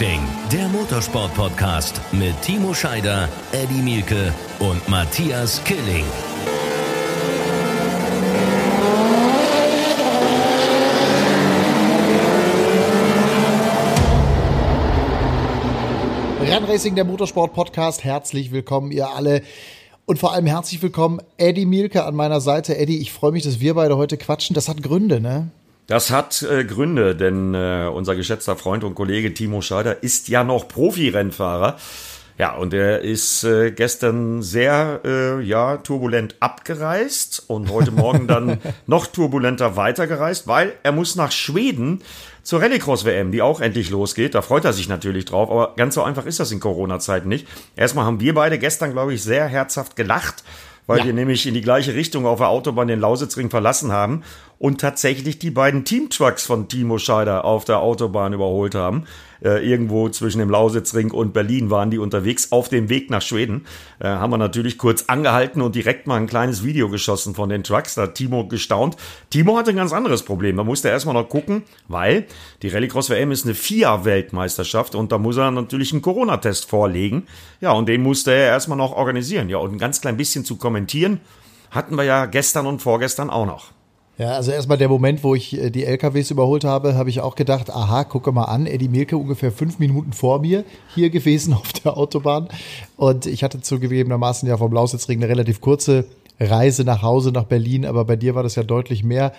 Racing, der Motorsport-Podcast mit Timo Scheider, Eddie Mielke und Matthias Killing. Rennracing, der Motorsport-Podcast. Herzlich willkommen, ihr alle. Und vor allem herzlich willkommen, Eddie Mielke an meiner Seite. Eddie, ich freue mich, dass wir beide heute quatschen. Das hat Gründe, ne? Das hat äh, Gründe, denn äh, unser geschätzter Freund und Kollege Timo Scheider ist ja noch Profi-Rennfahrer. Ja, und er ist äh, gestern sehr äh, ja, turbulent abgereist und heute Morgen dann noch turbulenter weitergereist, weil er muss nach Schweden zur Rallycross-WM, die auch endlich losgeht. Da freut er sich natürlich drauf, aber ganz so einfach ist das in Corona-Zeiten nicht. Erstmal haben wir beide gestern, glaube ich, sehr herzhaft gelacht weil ja. wir nämlich in die gleiche Richtung auf der Autobahn den Lausitzring verlassen haben und tatsächlich die beiden Teamtrucks von Timo Scheider auf der Autobahn überholt haben. Äh, irgendwo zwischen dem Lausitzring und Berlin waren die unterwegs auf dem Weg nach Schweden. Äh, haben wir natürlich kurz angehalten und direkt mal ein kleines Video geschossen von den Trucks. Da hat Timo gestaunt. Timo hatte ein ganz anderes Problem. Da musste er erstmal noch gucken, weil die Rallycross WM ist eine FIA-Weltmeisterschaft und da muss er natürlich einen Corona-Test vorlegen. Ja, und den musste er erstmal noch organisieren. Ja, und ein ganz klein bisschen zu kommentieren hatten wir ja gestern und vorgestern auch noch. Ja, also erstmal der Moment, wo ich äh, die LKWs überholt habe, habe ich auch gedacht, aha, gucke mal an, Eddie Mielke ungefähr fünf Minuten vor mir hier gewesen auf der Autobahn. Und ich hatte zugegebenermaßen ja vom Lausitzring eine relativ kurze Reise nach Hause, nach Berlin, aber bei dir war das ja deutlich mehr.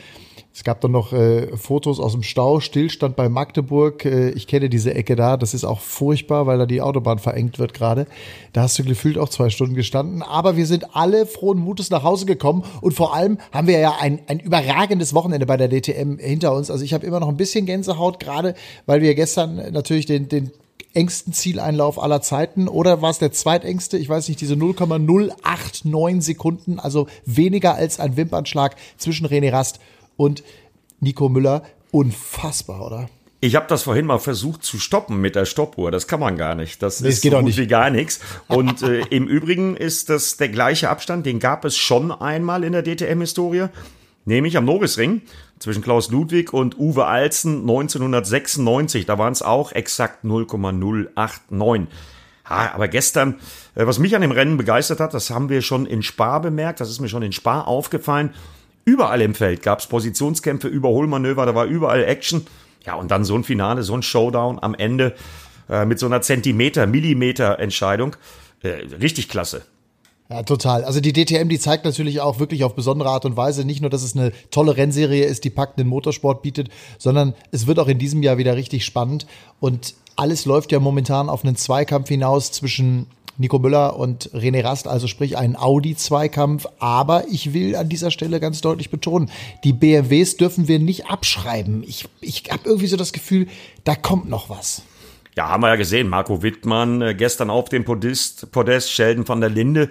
Es gab dann noch äh, Fotos aus dem Stau, Stillstand bei Magdeburg. Äh, ich kenne diese Ecke da. Das ist auch furchtbar, weil da die Autobahn verengt wird gerade. Da hast du gefühlt auch zwei Stunden gestanden. Aber wir sind alle frohen Mutes nach Hause gekommen. Und vor allem haben wir ja ein, ein überragendes Wochenende bei der DTM hinter uns. Also ich habe immer noch ein bisschen Gänsehaut, gerade weil wir gestern natürlich den, den engsten Zieleinlauf aller Zeiten oder war es der zweitengste? Ich weiß nicht, diese 0,089 Sekunden, also weniger als ein Wimpernschlag zwischen René Rast und Nico Müller. Unfassbar, oder? Ich habe das vorhin mal versucht zu stoppen mit der Stoppuhr. Das kann man gar nicht. Das nee, ist geht so gut wie gar nichts. Und äh, im Übrigen ist das der gleiche Abstand. Den gab es schon einmal in der DTM-Historie, nämlich am Norrisring zwischen Klaus Ludwig und Uwe Alzen 1996. Da waren es auch exakt 0,089. Ha, aber gestern, äh, was mich an dem Rennen begeistert hat, das haben wir schon in Spa bemerkt. Das ist mir schon in Spa aufgefallen. Überall im Feld gab es Positionskämpfe, Überholmanöver, da war überall Action. Ja, und dann so ein Finale, so ein Showdown am Ende äh, mit so einer Zentimeter, Millimeter Entscheidung. Äh, richtig klasse. Ja, total. Also die DTM, die zeigt natürlich auch wirklich auf besondere Art und Weise nicht nur, dass es eine tolle Rennserie ist, die packenden Motorsport bietet, sondern es wird auch in diesem Jahr wieder richtig spannend. Und alles läuft ja momentan auf einen Zweikampf hinaus zwischen Nico Müller und René Rast, also sprich einen Audi-Zweikampf. Aber ich will an dieser Stelle ganz deutlich betonen, die BMWs dürfen wir nicht abschreiben. Ich, ich habe irgendwie so das Gefühl, da kommt noch was. Ja, haben wir ja gesehen. Marco Wittmann äh, gestern auf dem Podest, Podest Sheldon van der Linde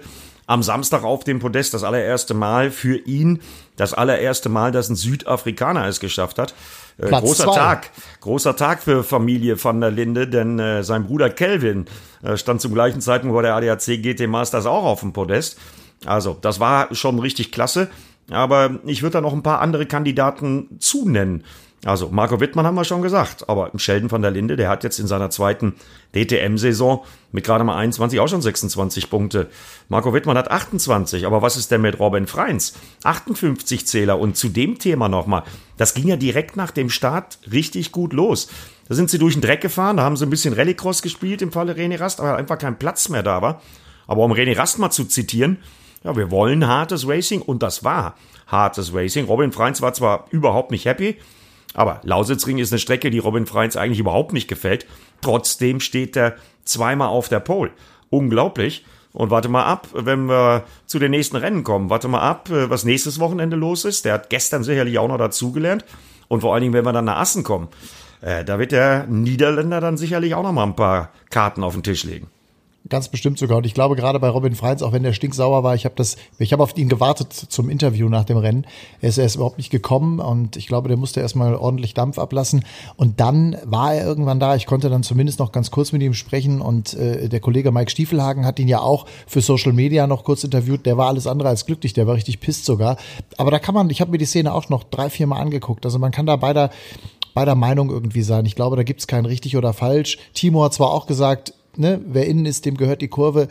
am Samstag auf dem Podest das allererste Mal für ihn, das allererste Mal, dass ein Südafrikaner es geschafft hat. Äh, großer zwei. Tag, großer Tag für Familie van der Linde, denn äh, sein Bruder Kelvin äh, stand zum gleichen Zeitpunkt bei der ADAC GT Masters auch auf dem Podest. Also, das war schon richtig klasse. Aber ich würde da noch ein paar andere Kandidaten zunennen. Also Marco Wittmann haben wir schon gesagt, aber Sheldon van der Linde, der hat jetzt in seiner zweiten DTM-Saison mit gerade mal 21 auch schon 26 Punkte. Marco Wittmann hat 28, aber was ist denn mit Robin Freins? 58 Zähler und zu dem Thema nochmal, das ging ja direkt nach dem Start richtig gut los. Da sind sie durch den Dreck gefahren, da haben sie ein bisschen Rallycross gespielt im Falle René Rast, aber einfach kein Platz mehr da war. Aber um René Rast mal zu zitieren, ja, wir wollen hartes Racing und das war hartes Racing. Robin Freins war zwar überhaupt nicht happy, aber Lausitzring ist eine Strecke, die Robin Freins eigentlich überhaupt nicht gefällt. Trotzdem steht er zweimal auf der Pole. Unglaublich. Und warte mal ab, wenn wir zu den nächsten Rennen kommen. Warte mal ab, äh, was nächstes Wochenende los ist. Der hat gestern sicherlich auch noch dazugelernt. Und vor allen Dingen, wenn wir dann nach Assen kommen, äh, da wird der Niederländer dann sicherlich auch noch mal ein paar Karten auf den Tisch legen. Ganz bestimmt sogar. Und ich glaube, gerade bei Robin Freins, auch wenn der stinksauer war, ich habe das, ich habe auf ihn gewartet zum Interview nach dem Rennen. Er ist erst überhaupt nicht gekommen und ich glaube, der musste erstmal ordentlich Dampf ablassen. Und dann war er irgendwann da. Ich konnte dann zumindest noch ganz kurz mit ihm sprechen und äh, der Kollege Mike Stiefelhagen hat ihn ja auch für Social Media noch kurz interviewt. Der war alles andere als glücklich, der war richtig pisst sogar. Aber da kann man, ich habe mir die Szene auch noch drei, vier Mal angeguckt. Also man kann da bei der beider Meinung irgendwie sein. Ich glaube, da gibt's kein richtig oder falsch. Timo hat zwar auch gesagt, ne, wer innen ist, dem gehört die Kurve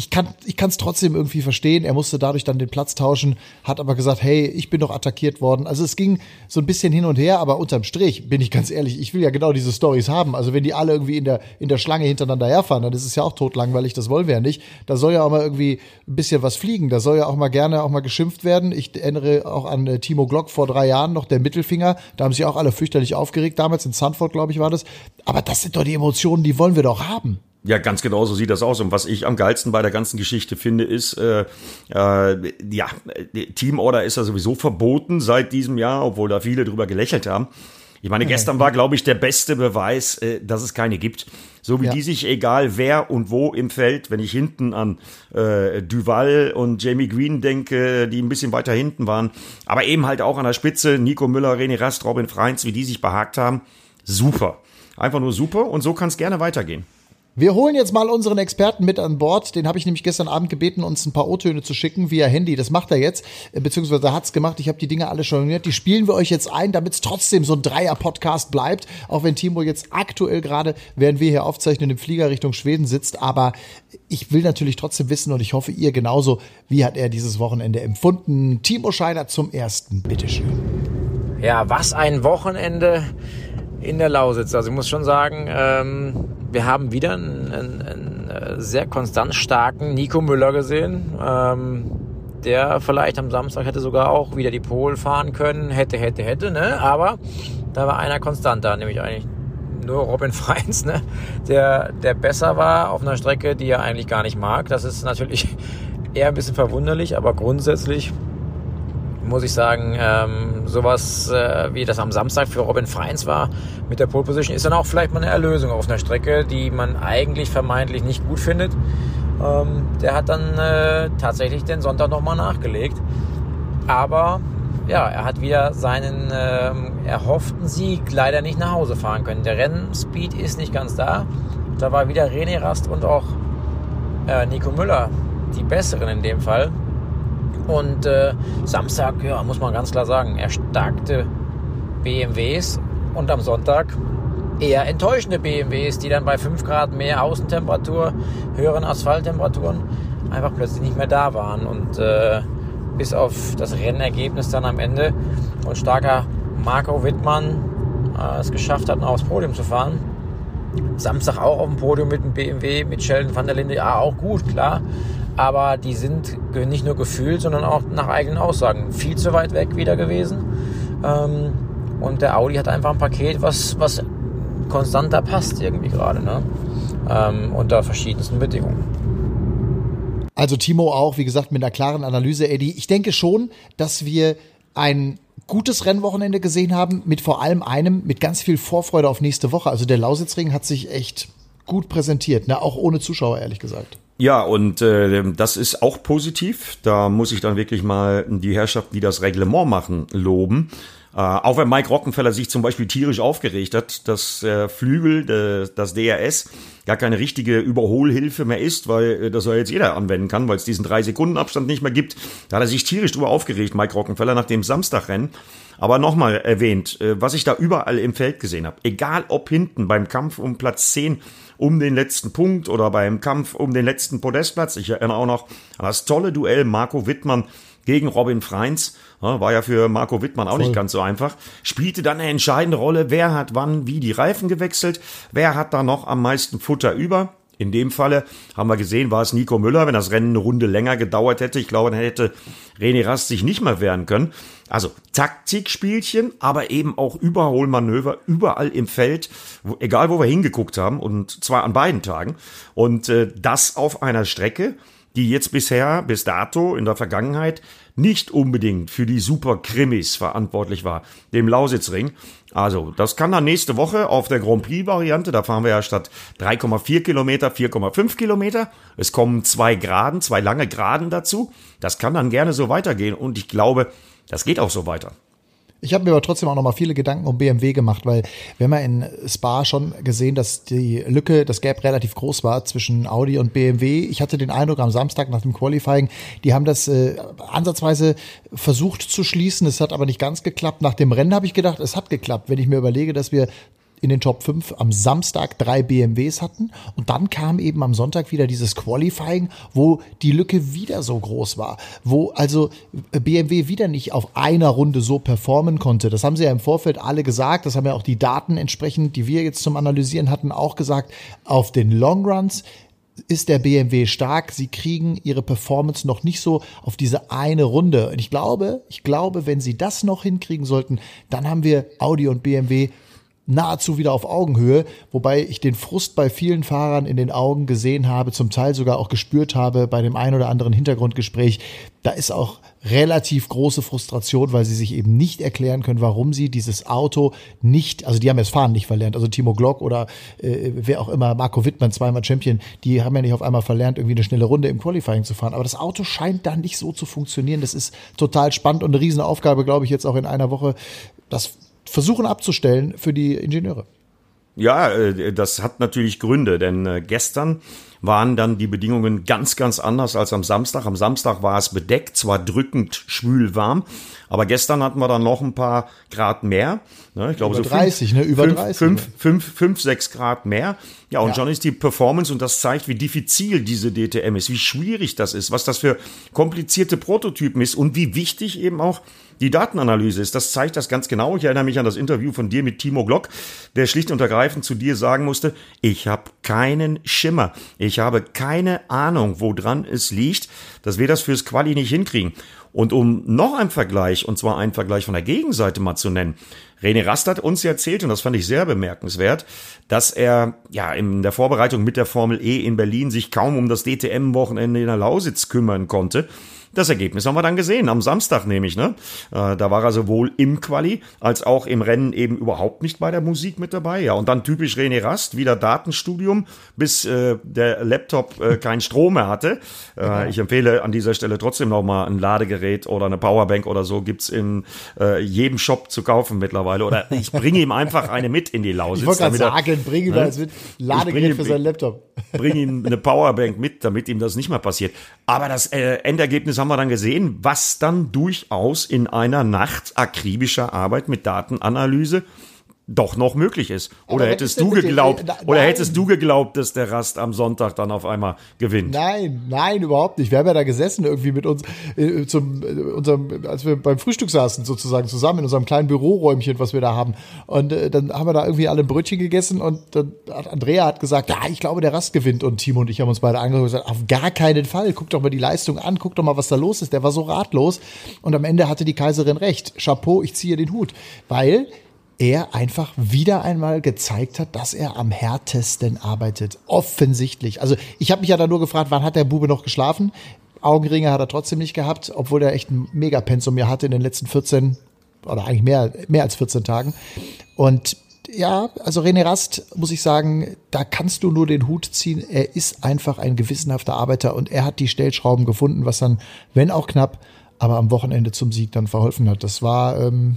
ich kann ich kann es trotzdem irgendwie verstehen. Er musste dadurch dann den Platz tauschen, hat aber gesagt, hey, ich bin doch attackiert worden. Also es ging so ein bisschen hin und her, aber unterm Strich bin ich ganz ehrlich, ich will ja genau diese Stories haben. Also wenn die alle irgendwie in der in der Schlange hintereinander herfahren, dann ist es ja auch totlangweilig. Das wollen wir ja nicht. Da soll ja auch mal irgendwie ein bisschen was fliegen. Da soll ja auch mal gerne auch mal geschimpft werden. Ich erinnere auch an äh, Timo Glock vor drei Jahren noch der Mittelfinger. Da haben sich auch alle fürchterlich aufgeregt. Damals in Sanford, glaube ich, war das. Aber das sind doch die Emotionen, die wollen wir doch haben. Ja, ganz genau so sieht das aus. Und was ich am geilsten bei der ganzen Geschichte finde, ist, äh, äh, ja, Teamorder ist ja sowieso verboten seit diesem Jahr, obwohl da viele drüber gelächelt haben. Ich meine, gestern war, glaube ich, der beste Beweis, äh, dass es keine gibt. So wie ja. die sich, egal wer und wo im Feld, wenn ich hinten an äh, Duval und Jamie Green denke, die ein bisschen weiter hinten waren, aber eben halt auch an der Spitze, Nico Müller, René Rast, Robin Freins, wie die sich behagt haben, super. Einfach nur super und so kann es gerne weitergehen. Wir holen jetzt mal unseren Experten mit an Bord. Den habe ich nämlich gestern Abend gebeten, uns ein paar O-Töne zu schicken via Handy. Das macht er jetzt, äh, beziehungsweise hat es gemacht. Ich habe die Dinge alle schon gehört. Die spielen wir euch jetzt ein, damit es trotzdem so ein Dreier-Podcast bleibt. Auch wenn Timo jetzt aktuell gerade, während wir hier aufzeichnen, im Flieger Richtung Schweden sitzt. Aber ich will natürlich trotzdem wissen und ich hoffe, ihr genauso, wie hat er dieses Wochenende empfunden? Timo Scheider zum ersten. Bitteschön. Ja, was ein Wochenende in der Lausitz. Also ich muss schon sagen, ähm wir haben wieder einen, einen, einen, äh, sehr konstant starken Nico Müller gesehen, ähm, der vielleicht am Samstag hätte sogar auch wieder die Pole fahren können, hätte, hätte, hätte, ne? Aber da war einer konstant da, nämlich eigentlich nur Robin Freins, ne? der, der besser war auf einer Strecke, die er eigentlich gar nicht mag. Das ist natürlich eher ein bisschen verwunderlich, aber grundsätzlich muss ich sagen, ähm, sowas äh, wie das am Samstag für Robin Freins war mit der Pole Position, ist dann auch vielleicht mal eine Erlösung auf einer Strecke, die man eigentlich vermeintlich nicht gut findet. Ähm, der hat dann äh, tatsächlich den Sonntag nochmal nachgelegt. Aber ja, er hat wieder seinen ähm, erhofften Sieg leider nicht nach Hause fahren können. Der Rennspeed ist nicht ganz da. Da war wieder René Rast und auch äh, Nico Müller die besseren in dem Fall. Und äh, Samstag, ja, muss man ganz klar sagen, erstarkte BMWs und am Sonntag eher enttäuschende BMWs, die dann bei 5 Grad mehr Außentemperatur, höheren Asphalttemperaturen einfach plötzlich nicht mehr da waren. Und äh, bis auf das Rennergebnis dann am Ende und starker Marco Wittmann äh, es geschafft hat, noch aufs Podium zu fahren. Samstag auch auf dem Podium mit dem BMW, mit Sheldon van der Linde, ja auch gut, klar aber die sind nicht nur gefühlt, sondern auch nach eigenen Aussagen viel zu weit weg wieder gewesen. Ähm, und der Audi hat einfach ein Paket, was, was konstanter passt irgendwie gerade, ne? Ähm, unter verschiedensten Bedingungen. Also Timo auch, wie gesagt, mit einer klaren Analyse, Eddie. Ich denke schon, dass wir ein gutes Rennwochenende gesehen haben, mit vor allem einem mit ganz viel Vorfreude auf nächste Woche. Also der Lausitzring hat sich echt gut präsentiert, ne? auch ohne Zuschauer, ehrlich gesagt. Ja, und äh, das ist auch positiv. Da muss ich dann wirklich mal die Herrschaften, die das Reglement machen, loben. Äh, auch wenn Mike Rockenfeller sich zum Beispiel tierisch aufgeregt hat, dass äh, Flügel, de, das DRS, gar keine richtige Überholhilfe mehr ist, weil äh, das soll jetzt jeder anwenden kann, weil es diesen drei Sekunden Abstand nicht mehr gibt. Da hat er sich tierisch drüber aufgeregt, Mike Rockenfeller, nach dem Samstagrennen. Aber nochmal erwähnt, äh, was ich da überall im Feld gesehen habe, egal ob hinten beim Kampf um Platz 10 um den letzten Punkt oder beim Kampf um den letzten Podestplatz. Ich erinnere auch noch an das tolle Duell Marco Wittmann gegen Robin Freins. War ja für Marco Wittmann auch Voll. nicht ganz so einfach. Spielte dann eine entscheidende Rolle. Wer hat wann wie die Reifen gewechselt? Wer hat da noch am meisten Futter über? In dem Falle haben wir gesehen, war es Nico Müller. Wenn das Rennen eine Runde länger gedauert hätte, ich glaube, dann hätte René Rast sich nicht mehr wehren können. Also Taktikspielchen, aber eben auch Überholmanöver überall im Feld, egal wo wir hingeguckt haben, und zwar an beiden Tagen. Und äh, das auf einer Strecke, die jetzt bisher, bis dato, in der Vergangenheit nicht unbedingt für die Super Krimis verantwortlich war, dem Lausitzring. Also, das kann dann nächste Woche auf der Grand Prix-Variante, da fahren wir ja statt 3,4 Kilometer 4,5 Kilometer. Es kommen zwei Graden, zwei lange Graden dazu. Das kann dann gerne so weitergehen und ich glaube, das geht auch so weiter. Ich habe mir aber trotzdem auch noch mal viele Gedanken um BMW gemacht, weil wir haben ja in Spa schon gesehen, dass die Lücke, das Gap relativ groß war zwischen Audi und BMW. Ich hatte den Eindruck am Samstag nach dem Qualifying, die haben das äh, ansatzweise versucht zu schließen. Es hat aber nicht ganz geklappt. Nach dem Rennen habe ich gedacht, es hat geklappt. Wenn ich mir überlege, dass wir in den Top 5 am Samstag drei BMWs hatten und dann kam eben am Sonntag wieder dieses Qualifying, wo die Lücke wieder so groß war, wo also BMW wieder nicht auf einer Runde so performen konnte. Das haben sie ja im Vorfeld alle gesagt, das haben ja auch die Daten entsprechend, die wir jetzt zum Analysieren hatten, auch gesagt, auf den Long Runs ist der BMW stark. Sie kriegen ihre Performance noch nicht so auf diese eine Runde. Und ich glaube, ich glaube, wenn sie das noch hinkriegen sollten, dann haben wir Audi und BMW nahezu wieder auf Augenhöhe, wobei ich den Frust bei vielen Fahrern in den Augen gesehen habe, zum Teil sogar auch gespürt habe bei dem ein oder anderen Hintergrundgespräch. Da ist auch relativ große Frustration, weil sie sich eben nicht erklären können, warum sie dieses Auto nicht, also die haben jetzt Fahren nicht verlernt, also Timo Glock oder äh, wer auch immer, Marco Wittmann, zweimal Champion, die haben ja nicht auf einmal verlernt, irgendwie eine schnelle Runde im Qualifying zu fahren. Aber das Auto scheint da nicht so zu funktionieren. Das ist total spannend und eine Riesenaufgabe, glaube ich, jetzt auch in einer Woche. Das versuchen abzustellen für die Ingenieure. Ja, äh, das hat natürlich Gründe, denn äh, gestern waren dann die Bedingungen ganz, ganz anders als am Samstag. Am Samstag war es bedeckt, zwar drückend schwül warm, aber gestern hatten wir dann noch ein paar Grad mehr. Ne? Ich glaube Über so 30, fünf, ne? Über 30. 5, 5, 5, 6 Grad mehr. Ja, und ja. schon ist die Performance und das zeigt, wie diffizil diese DTM ist, wie schwierig das ist, was das für komplizierte Prototypen ist und wie wichtig eben auch die Datenanalyse ist. Das zeigt das ganz genau. Ich erinnere mich an das Interview von dir mit Timo Glock, der schlicht und ergreifend zu dir sagen musste, ich habe keinen Schimmer. Ich habe keine Ahnung, woran es liegt, dass wir das fürs Quali nicht hinkriegen. Und um noch einen Vergleich, und zwar einen Vergleich von der Gegenseite mal zu nennen, René Rast hat uns erzählt, und das fand ich sehr bemerkenswert, dass er ja in der Vorbereitung mit der Formel E in Berlin sich kaum um das DTM-Wochenende in der Lausitz kümmern konnte das Ergebnis haben wir dann gesehen, am Samstag nämlich. Ne? Äh, da war er sowohl im Quali als auch im Rennen eben überhaupt nicht bei der Musik mit dabei. Ja, und dann typisch René Rast, wieder Datenstudium, bis äh, der Laptop äh, keinen Strom mehr hatte. Ja. Ich empfehle an dieser Stelle trotzdem nochmal ein Ladegerät oder eine Powerbank oder so gibt's in äh, jedem Shop zu kaufen mittlerweile. Oder ich bringe ihm einfach eine mit in die Lausitz. Ich wollte gerade sagen, bring ihm ne? das mit. Ladegerät für seinen Laptop. Bring ihm eine Powerbank mit, damit ihm das nicht mehr passiert. Aber das Endergebnis haben wir dann gesehen, was dann durchaus in einer Nacht akribischer Arbeit mit Datenanalyse doch noch möglich ist. Oder hättest du geglaubt, den, oder hättest du geglaubt, dass der Rast am Sonntag dann auf einmal gewinnt? Nein, nein, überhaupt nicht. Wir haben ja da gesessen irgendwie mit uns äh, zum äh, unserem, als wir beim Frühstück saßen sozusagen zusammen in unserem kleinen Büroräumchen, was wir da haben. Und äh, dann haben wir da irgendwie alle ein Brötchen gegessen und dann hat Andrea hat gesagt, ja, ich glaube, der Rast gewinnt. Und Timo und ich haben uns beide angehört und gesagt, auf gar keinen Fall. Guck doch mal die Leistung an, guck doch mal, was da los ist. Der war so ratlos. Und am Ende hatte die Kaiserin recht. Chapeau, ich ziehe den Hut, weil er einfach wieder einmal gezeigt hat, dass er am härtesten arbeitet. Offensichtlich. Also ich habe mich ja da nur gefragt, wann hat der Bube noch geschlafen? Augenringe hat er trotzdem nicht gehabt, obwohl er echt ein Megapensum mir hatte in den letzten 14 oder eigentlich mehr, mehr als 14 Tagen. Und ja, also René Rast, muss ich sagen, da kannst du nur den Hut ziehen. Er ist einfach ein gewissenhafter Arbeiter und er hat die Stellschrauben gefunden, was dann, wenn auch knapp, aber am Wochenende zum Sieg dann verholfen hat. Das war, ähm,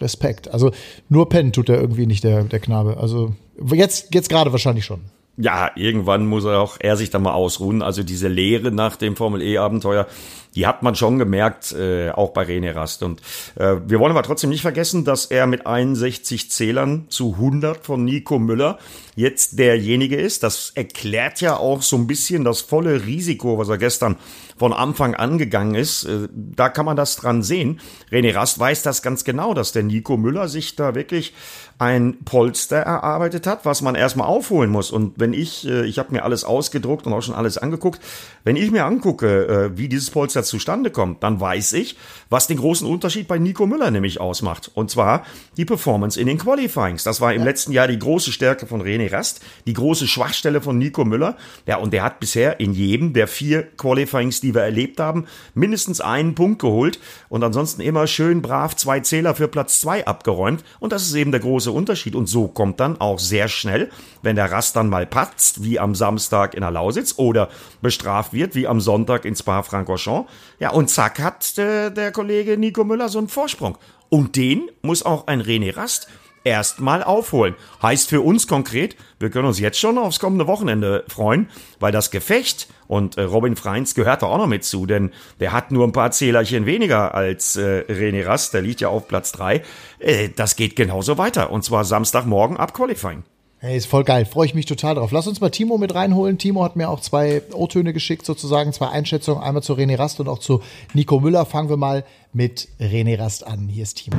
Respekt. Also nur pennen tut er irgendwie nicht, der, der Knabe. Also jetzt, jetzt gerade wahrscheinlich schon. Ja, irgendwann muss er auch er sich da mal ausruhen. Also diese Lehre nach dem Formel E-Abenteuer, die hat man schon gemerkt, äh, auch bei René Rast. Und äh, wir wollen aber trotzdem nicht vergessen, dass er mit 61 Zählern zu 100 von Nico Müller jetzt derjenige ist. Das erklärt ja auch so ein bisschen das volle Risiko, was er gestern von Anfang an gegangen ist. Äh, da kann man das dran sehen. René Rast weiß das ganz genau, dass der Nico Müller sich da wirklich ein Polster erarbeitet hat, was man erstmal aufholen muss. Und wenn ich, äh, ich habe mir alles ausgedruckt und auch schon alles angeguckt, wenn ich mir angucke, äh, wie dieses Polster zustande kommt, dann weiß ich, was den großen Unterschied bei Nico Müller nämlich ausmacht. Und zwar die Performance in den Qualifyings. Das war im ja. letzten Jahr die große Stärke von René Rast, die große Schwachstelle von Nico Müller. Ja, und der hat bisher in jedem der vier Qualifyings, die wir erlebt haben, mindestens einen Punkt geholt und ansonsten immer schön brav zwei Zähler für Platz zwei abgeräumt. Und das ist eben der große Unterschied. Und so kommt dann auch sehr schnell, wenn der Rast dann mal patzt, wie am Samstag in der Lausitz oder bestraft wird, wie am Sonntag in Spa-Francorchamps. Ja, und zack hat äh, der Kollege Nico Müller so einen Vorsprung. Und den muss auch ein René Rast erstmal aufholen. Heißt für uns konkret, wir können uns jetzt schon aufs kommende Wochenende freuen, weil das Gefecht und äh, Robin Freins gehört da auch noch mit zu, denn der hat nur ein paar Zählerchen weniger als äh, René Rast, der liegt ja auf Platz drei. Äh, das geht genauso weiter und zwar Samstagmorgen ab Qualifying. Hey, ist voll geil. Freue ich mich total drauf. Lass uns mal Timo mit reinholen. Timo hat mir auch zwei O-Töne geschickt, sozusagen, zwei Einschätzungen. Einmal zu René Rast und auch zu Nico Müller. Fangen wir mal mit René Rast an. Hier ist Timo.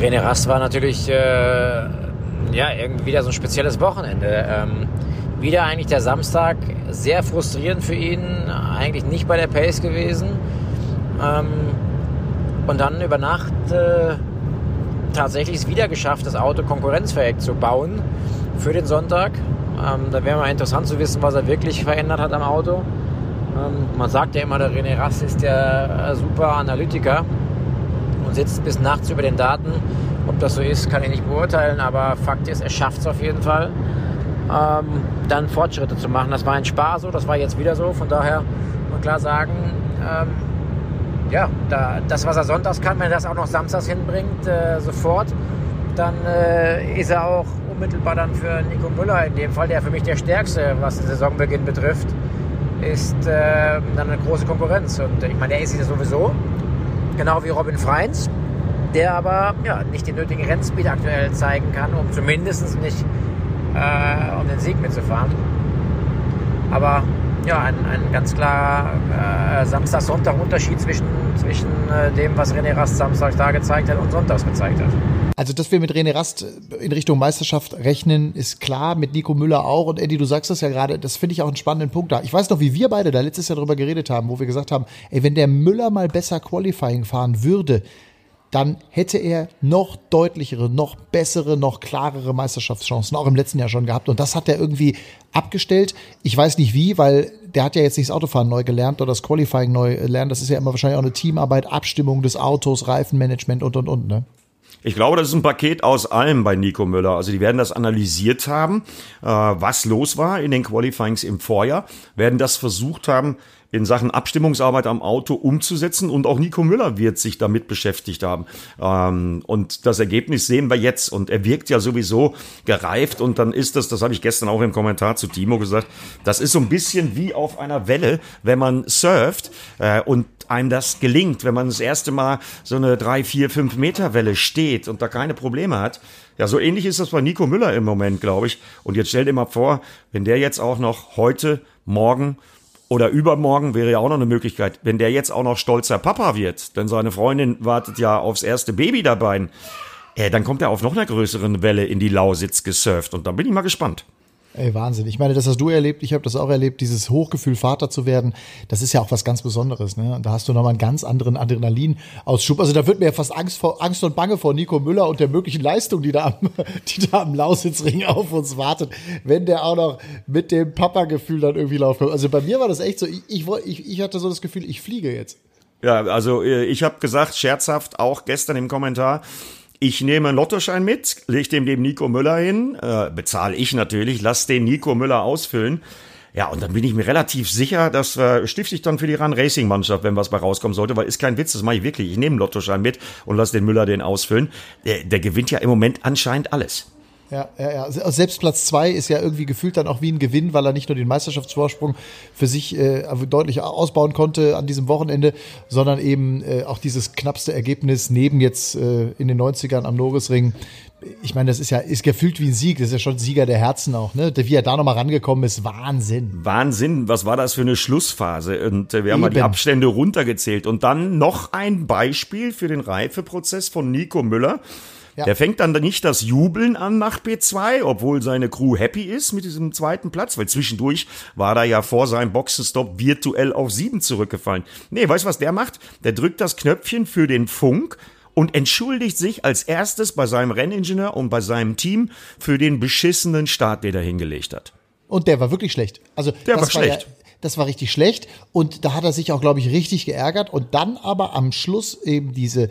René Rast war natürlich äh, ja, irgendwie wieder so ein spezielles Wochenende. Ähm, wieder eigentlich der Samstag sehr frustrierend für ihn. Eigentlich nicht bei der Pace gewesen. Ähm, und dann über Nacht äh, tatsächlich es wieder geschafft, das Auto konkurrenzfähig zu bauen für den Sonntag. Ähm, da wäre mal interessant zu wissen, was er wirklich verändert hat am Auto. Ähm, man sagt ja immer, der René Rast ist der äh, super Analytiker und sitzt bis nachts über den Daten. Ob das so ist, kann ich nicht beurteilen, aber Fakt ist, er schafft es auf jeden Fall, ähm, dann Fortschritte zu machen. Das war ein Spaß so, das war jetzt wieder so. Von daher muss klar sagen, ähm, ja, da, das, was er sonntags kann, wenn er das auch noch samstags hinbringt, äh, sofort, dann äh, ist er auch unmittelbar dann für Nico Müller in dem Fall, der für mich der stärkste, was den Saisonbeginn betrifft, ist äh, dann eine große Konkurrenz. Und ich meine, er ist ja sowieso, genau wie Robin Freins, der aber ja, nicht den nötigen Rennspeed aktuell zeigen kann, um zumindest nicht äh, um den Sieg mitzufahren. Aber ja, ein, ein ganz klarer äh, Samstag-Sonntag-Unterschied zwischen, zwischen äh, dem, was René Rast Samstag da gezeigt hat und sonntags gezeigt hat. Also, dass wir mit René Rast in Richtung Meisterschaft rechnen, ist klar, mit Nico Müller auch. Und Eddie, du sagst das ja gerade, das finde ich auch einen spannenden Punkt da. Ich weiß noch, wie wir beide da letztes Jahr darüber geredet haben, wo wir gesagt haben, ey, wenn der Müller mal besser Qualifying fahren würde, dann hätte er noch deutlichere, noch bessere, noch klarere Meisterschaftschancen, auch im letzten Jahr schon gehabt. Und das hat er irgendwie abgestellt. Ich weiß nicht wie, weil der hat ja jetzt nicht das Autofahren neu gelernt oder das Qualifying neu lernen. Das ist ja immer wahrscheinlich auch eine Teamarbeit, Abstimmung des Autos, Reifenmanagement und, und, und, ne? Ich glaube, das ist ein Paket aus allem bei Nico Müller. Also die werden das analysiert haben, äh, was los war in den Qualifyings im Vorjahr, werden das versucht haben, in Sachen Abstimmungsarbeit am Auto umzusetzen. Und auch Nico Müller wird sich damit beschäftigt haben. Ähm, und das Ergebnis sehen wir jetzt. Und er wirkt ja sowieso gereift. Und dann ist das, das habe ich gestern auch im Kommentar zu Timo gesagt, das ist so ein bisschen wie auf einer Welle, wenn man surft äh, und einem das gelingt, wenn man das erste Mal so eine drei, vier, fünf Meter Welle steht und da keine Probleme hat. Ja, so ähnlich ist das bei Nico Müller im Moment, glaube ich. Und jetzt stell dir mal vor, wenn der jetzt auch noch heute, morgen oder übermorgen wäre ja auch noch eine Möglichkeit, wenn der jetzt auch noch stolzer Papa wird, denn seine Freundin wartet ja aufs erste Baby dabei, äh, dann kommt er auf noch einer größeren Welle in die Lausitz gesurft und da bin ich mal gespannt. Ey, Wahnsinn. Ich meine, das hast du erlebt, ich habe das auch erlebt, dieses Hochgefühl, Vater zu werden, das ist ja auch was ganz Besonderes. Ne? Und da hast du nochmal einen ganz anderen Adrenalinausschub. Also da wird mir ja fast Angst, vor, Angst und Bange vor Nico Müller und der möglichen Leistung, die da am, die da am Lausitzring auf uns wartet, wenn der auch noch mit dem Papa-Gefühl dann irgendwie läuft. Also bei mir war das echt so, ich, ich, ich hatte so das Gefühl, ich fliege jetzt. Ja, also äh, ich habe gesagt, scherzhaft, auch gestern im Kommentar, ich nehme einen Lottoschein mit, leg dem dem Nico Müller hin, äh, bezahle ich natürlich, lass den Nico Müller ausfüllen. Ja, und dann bin ich mir relativ sicher, dass äh, stifte ich dann für die Run Racing Mannschaft, wenn was bei rauskommen sollte, weil ist kein Witz, das mache ich wirklich. Ich nehme einen Lottoschein mit und lass den Müller den ausfüllen. Der, der gewinnt ja im Moment anscheinend alles. Ja, ja, ja. Selbst Platz zwei ist ja irgendwie gefühlt dann auch wie ein Gewinn, weil er nicht nur den Meisterschaftsvorsprung für sich äh, deutlich ausbauen konnte an diesem Wochenende, sondern eben äh, auch dieses knappste Ergebnis neben jetzt äh, in den 90ern am Norisring. Ich meine, das ist ja ist gefühlt wie ein Sieg. Das ist ja schon Sieger der Herzen auch, ne? Wie er da nochmal rangekommen ist, Wahnsinn. Wahnsinn. Was war das für eine Schlussphase? Und äh, wir haben Eben. mal die Abstände runtergezählt. Und dann noch ein Beispiel für den Reifeprozess von Nico Müller. Ja. Der fängt dann nicht das Jubeln an nach B2, obwohl seine Crew happy ist mit diesem zweiten Platz, weil zwischendurch war er ja vor seinem Boxenstopp virtuell auf sieben zurückgefallen. Nee, weißt du, was der macht? Der drückt das Knöpfchen für den Funk und entschuldigt sich als erstes bei seinem Renningenieur und bei seinem Team für den beschissenen Start, den er hingelegt hat. Und der war wirklich schlecht. Also der war schlecht. Ja Das war richtig schlecht. Und da hat er sich auch, glaube ich, richtig geärgert. Und dann aber am Schluss eben diese,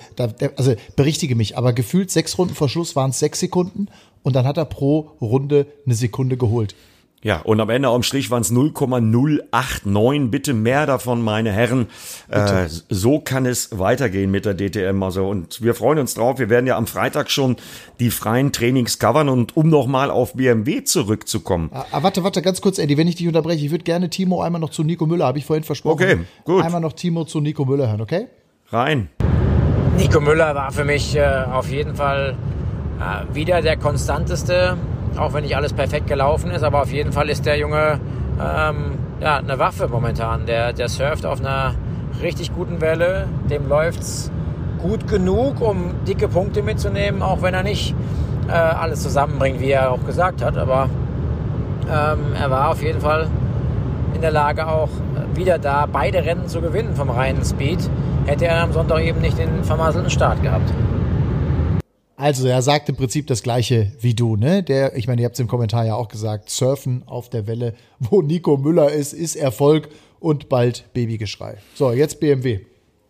also berichtige mich, aber gefühlt sechs Runden vor Schluss waren es sechs Sekunden. Und dann hat er pro Runde eine Sekunde geholt. Ja, und am Ende am Strich waren es 0,089. Bitte mehr davon, meine Herren. Äh, so kann es weitergehen mit der DTM. Also, und wir freuen uns drauf. Wir werden ja am Freitag schon die freien Trainings covern. Und um nochmal auf BMW zurückzukommen. Ah, ah, warte, warte, ganz kurz, Eddie, wenn ich dich unterbreche. Ich würde gerne Timo einmal noch zu Nico Müller, habe ich vorhin versprochen. Okay, gut. Einmal noch Timo zu Nico Müller hören, okay? Rein. Nico Müller war für mich äh, auf jeden Fall äh, wieder der konstanteste auch wenn nicht alles perfekt gelaufen ist, aber auf jeden Fall ist der Junge ähm, ja, eine Waffe momentan. Der, der surft auf einer richtig guten Welle, dem läuft es gut genug, um dicke Punkte mitzunehmen, auch wenn er nicht äh, alles zusammenbringt, wie er auch gesagt hat. Aber ähm, er war auf jeden Fall in der Lage, auch wieder da beide Rennen zu gewinnen vom reinen Speed. Hätte er am Sonntag eben nicht den vermasselten Start gehabt. Also er sagt im Prinzip das gleiche wie du, ne? Der, ich meine, ihr habt es im Kommentar ja auch gesagt, Surfen auf der Welle, wo Nico Müller ist, ist Erfolg und bald Babygeschrei. So, jetzt BMW.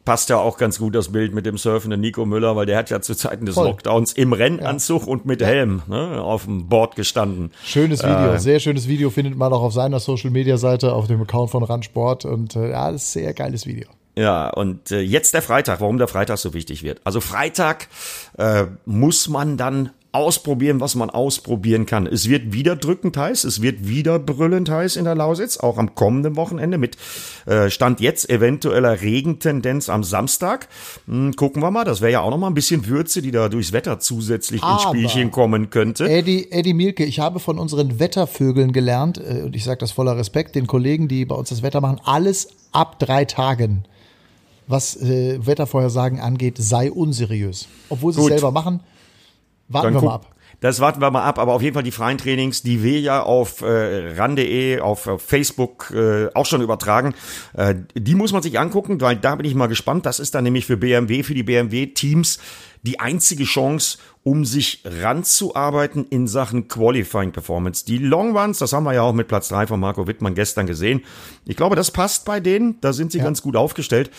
Passt ja auch ganz gut das Bild mit dem surfenden Nico Müller, weil der hat ja zu Zeiten des Voll. Lockdowns im Rennanzug ja. und mit Helm ne, auf dem Board gestanden. Schönes Video, äh, sehr schönes Video findet man auch auf seiner Social Media Seite, auf dem Account von Randsport und äh, ja, das ist ein sehr geiles Video. Ja, und äh, jetzt der Freitag, warum der Freitag so wichtig wird. Also Freitag äh, muss man dann ausprobieren, was man ausprobieren kann. Es wird wieder drückend heiß, es wird wieder brüllend heiß in der Lausitz, auch am kommenden Wochenende mit äh, Stand jetzt eventueller Regentendenz am Samstag. Hm, gucken wir mal, das wäre ja auch noch mal ein bisschen Würze, die da durchs Wetter zusätzlich Aber, ins Spielchen kommen könnte. Eddie, Eddie Mielke, ich habe von unseren Wettervögeln gelernt, äh, und ich sage das voller Respekt, den Kollegen, die bei uns das Wetter machen, alles ab drei Tagen was äh, Wettervorhersagen angeht, sei unseriös. Obwohl sie es selber machen, warten Dann wir mal ab. Das warten wir mal ab, aber auf jeden Fall die freien Trainings, die wir ja auf äh, ran.de, auf, auf Facebook äh, auch schon übertragen, äh, die muss man sich angucken, weil da bin ich mal gespannt. Das ist dann nämlich für BMW, für die BMW-Teams die einzige Chance, um sich ranzuarbeiten in Sachen Qualifying Performance. Die Long Runs, das haben wir ja auch mit Platz drei von Marco Wittmann gestern gesehen. Ich glaube, das passt bei denen. Da sind sie ja. ganz gut aufgestellt.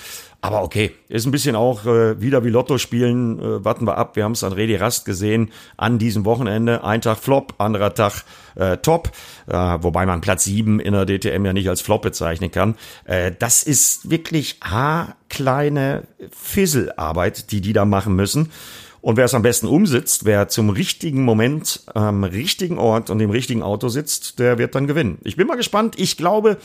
Aber okay, ist ein bisschen auch äh, wieder wie Lotto spielen. Äh, warten wir ab. Wir haben es an Redi Rast gesehen an diesem Wochenende. Ein Tag Flop, anderer Tag äh, Top. Äh, wobei man Platz sieben in der DTM ja nicht als Flop bezeichnen kann. Äh, das ist wirklich haarkleine Fisselarbeit, die die da machen müssen. Und wer es am besten umsetzt, wer zum richtigen Moment am richtigen Ort und im richtigen Auto sitzt, der wird dann gewinnen. Ich bin mal gespannt. Ich glaube,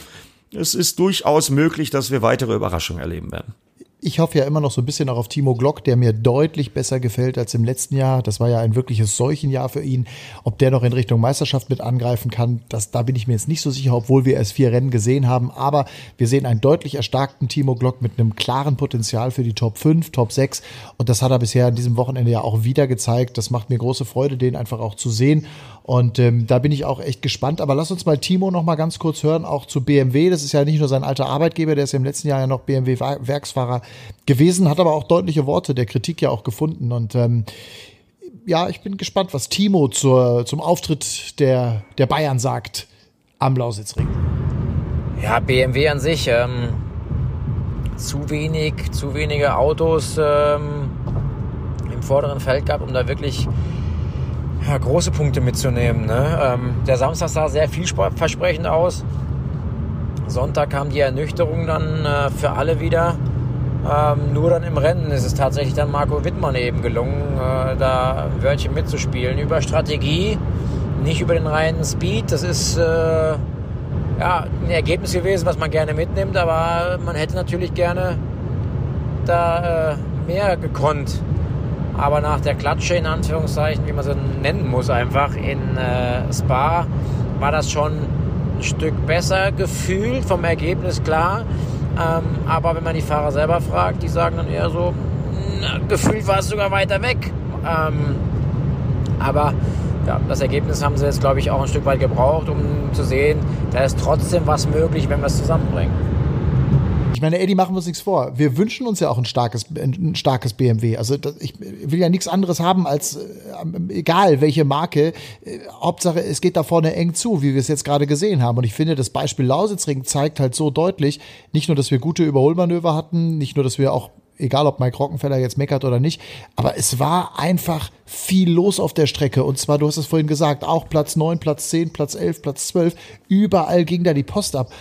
es ist durchaus möglich, dass wir weitere Überraschungen erleben werden ich hoffe ja immer noch so ein bisschen auch auf Timo Glock, der mir deutlich besser gefällt als im letzten Jahr. Das war ja ein wirkliches Seuchenjahr für ihn. Ob der noch in Richtung Meisterschaft mit angreifen kann, das, da bin ich mir jetzt nicht so sicher, obwohl wir erst vier Rennen gesehen haben. Aber wir sehen einen deutlich erstarkten Timo Glock mit einem klaren Potenzial für die Top 5, Top 6. Und das hat er bisher an diesem Wochenende ja auch wieder gezeigt. Das macht mir große Freude, den einfach auch zu sehen. Und ähm, da bin ich auch echt gespannt. Aber lass uns mal Timo noch mal ganz kurz hören, auch zu BMW. Das ist ja nicht nur sein alter Arbeitgeber, der ist ja im letzten Jahr ja noch BMW-Werksfahrer gewesen, hat aber auch deutliche Worte der Kritik ja auch gefunden. Und ähm, ja, ich bin gespannt, was Timo zur, zum Auftritt der, der Bayern sagt am Lausitzring. Ja, BMW an sich, ähm, zu wenig, zu wenige Autos ähm, im vorderen Feld gab, um da wirklich ja, große Punkte mitzunehmen. Ne? Ähm, der Samstag sah sehr vielversprechend aus. Sonntag kam die Ernüchterung dann äh, für alle wieder. Ähm, nur dann im Rennen ist es tatsächlich dann Marco Wittmann eben gelungen, äh, da Wörtchen mitzuspielen. Über Strategie, nicht über den reinen Speed. Das ist äh, ja, ein Ergebnis gewesen, was man gerne mitnimmt, aber man hätte natürlich gerne da äh, mehr gekonnt. Aber nach der Klatsche, in Anführungszeichen, wie man sie nennen muss, einfach in äh, Spa, war das schon ein Stück besser gefühlt, vom Ergebnis klar. Ähm, aber wenn man die Fahrer selber fragt, die sagen dann eher so, gefühlt war es sogar weiter weg. Ähm, aber ja, das Ergebnis haben sie jetzt, glaube ich, auch ein Stück weit gebraucht, um zu sehen, da ist trotzdem was möglich, wenn wir es zusammenbringen. Ich meine, Eddie, machen wir uns nichts vor. Wir wünschen uns ja auch ein starkes, ein starkes BMW. Also ich will ja nichts anderes haben als, äh, egal welche Marke, äh, Hauptsache es geht da vorne eng zu, wie wir es jetzt gerade gesehen haben. Und ich finde, das Beispiel Lausitzring zeigt halt so deutlich, nicht nur, dass wir gute Überholmanöver hatten, nicht nur, dass wir auch egal ob Mike Rockenfeller jetzt meckert oder nicht, aber es war einfach viel los auf der Strecke. Und zwar, du hast es vorhin gesagt, auch Platz 9, Platz 10, Platz 11, Platz 12, überall ging da die Post ab.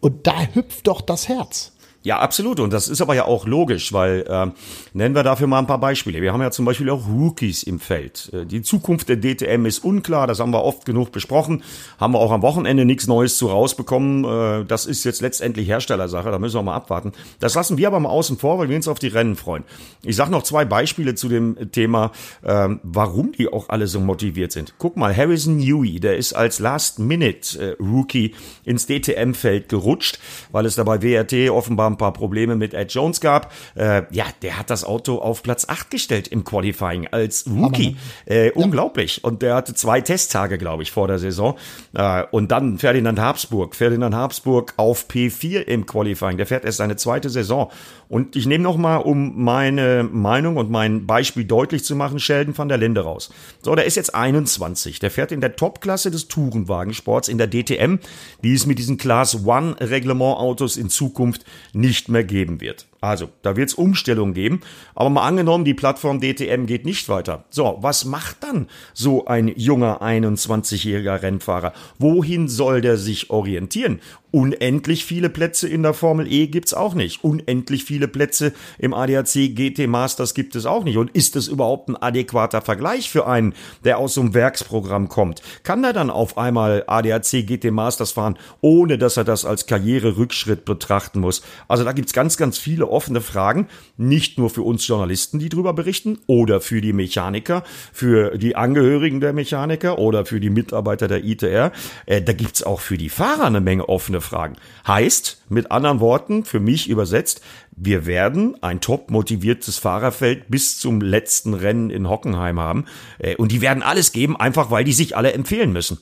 Und da hüpft doch das Herz. Ja, absolut. Und das ist aber ja auch logisch, weil äh, nennen wir dafür mal ein paar Beispiele. Wir haben ja zum Beispiel auch Rookies im Feld. Äh, die Zukunft der DTM ist unklar, das haben wir oft genug besprochen. Haben wir auch am Wochenende nichts Neues zu rausbekommen. Äh, das ist jetzt letztendlich Herstellersache, da müssen wir mal abwarten. Das lassen wir aber mal außen vor, weil wir uns auf die Rennen freuen. Ich sage noch zwei Beispiele zu dem Thema, äh, warum die auch alle so motiviert sind. Guck mal, Harrison Newey, der ist als Last-Minute-Rookie äh, ins DTM-Feld gerutscht, weil es dabei WRT offenbar ein paar Probleme mit Ed Jones gab. Äh, ja, der hat das Auto auf Platz 8 gestellt im Qualifying als Rookie. Äh, ja. Unglaublich. Und der hatte zwei Testtage, glaube ich, vor der Saison. Äh, und dann Ferdinand Habsburg. Ferdinand Habsburg auf P4 im Qualifying. Der fährt erst seine zweite Saison. Und ich nehme noch mal, um meine Meinung und mein Beispiel deutlich zu machen, Sheldon van der Linde raus. So, der ist jetzt 21. Der fährt in der Topklasse des Tourenwagensports in der DTM, die es mit diesen Class One Reglementautos in Zukunft nicht mehr geben wird. Also, da wird es Umstellungen geben. Aber mal angenommen, die Plattform DTM geht nicht weiter. So, was macht dann so ein junger 21-jähriger Rennfahrer? Wohin soll der sich orientieren? Unendlich viele Plätze in der Formel E gibt's auch nicht. Unendlich viele Plätze im ADAC GT Masters gibt es auch nicht. Und ist es überhaupt ein adäquater Vergleich für einen, der aus so einem Werksprogramm kommt? Kann er dann auf einmal ADAC GT Masters fahren, ohne dass er das als Karriererückschritt betrachten muss? Also da gibt's ganz, ganz viele offene Fragen. Nicht nur für uns Journalisten, die drüber berichten, oder für die Mechaniker, für die Angehörigen der Mechaniker oder für die Mitarbeiter der ITR. Äh, da gibt's auch für die Fahrer eine Menge offene offene Fragen. Heißt, mit anderen Worten, für mich übersetzt, wir werden ein top motiviertes Fahrerfeld bis zum letzten Rennen in Hockenheim haben. Äh, und die werden alles geben, einfach weil die sich alle empfehlen müssen.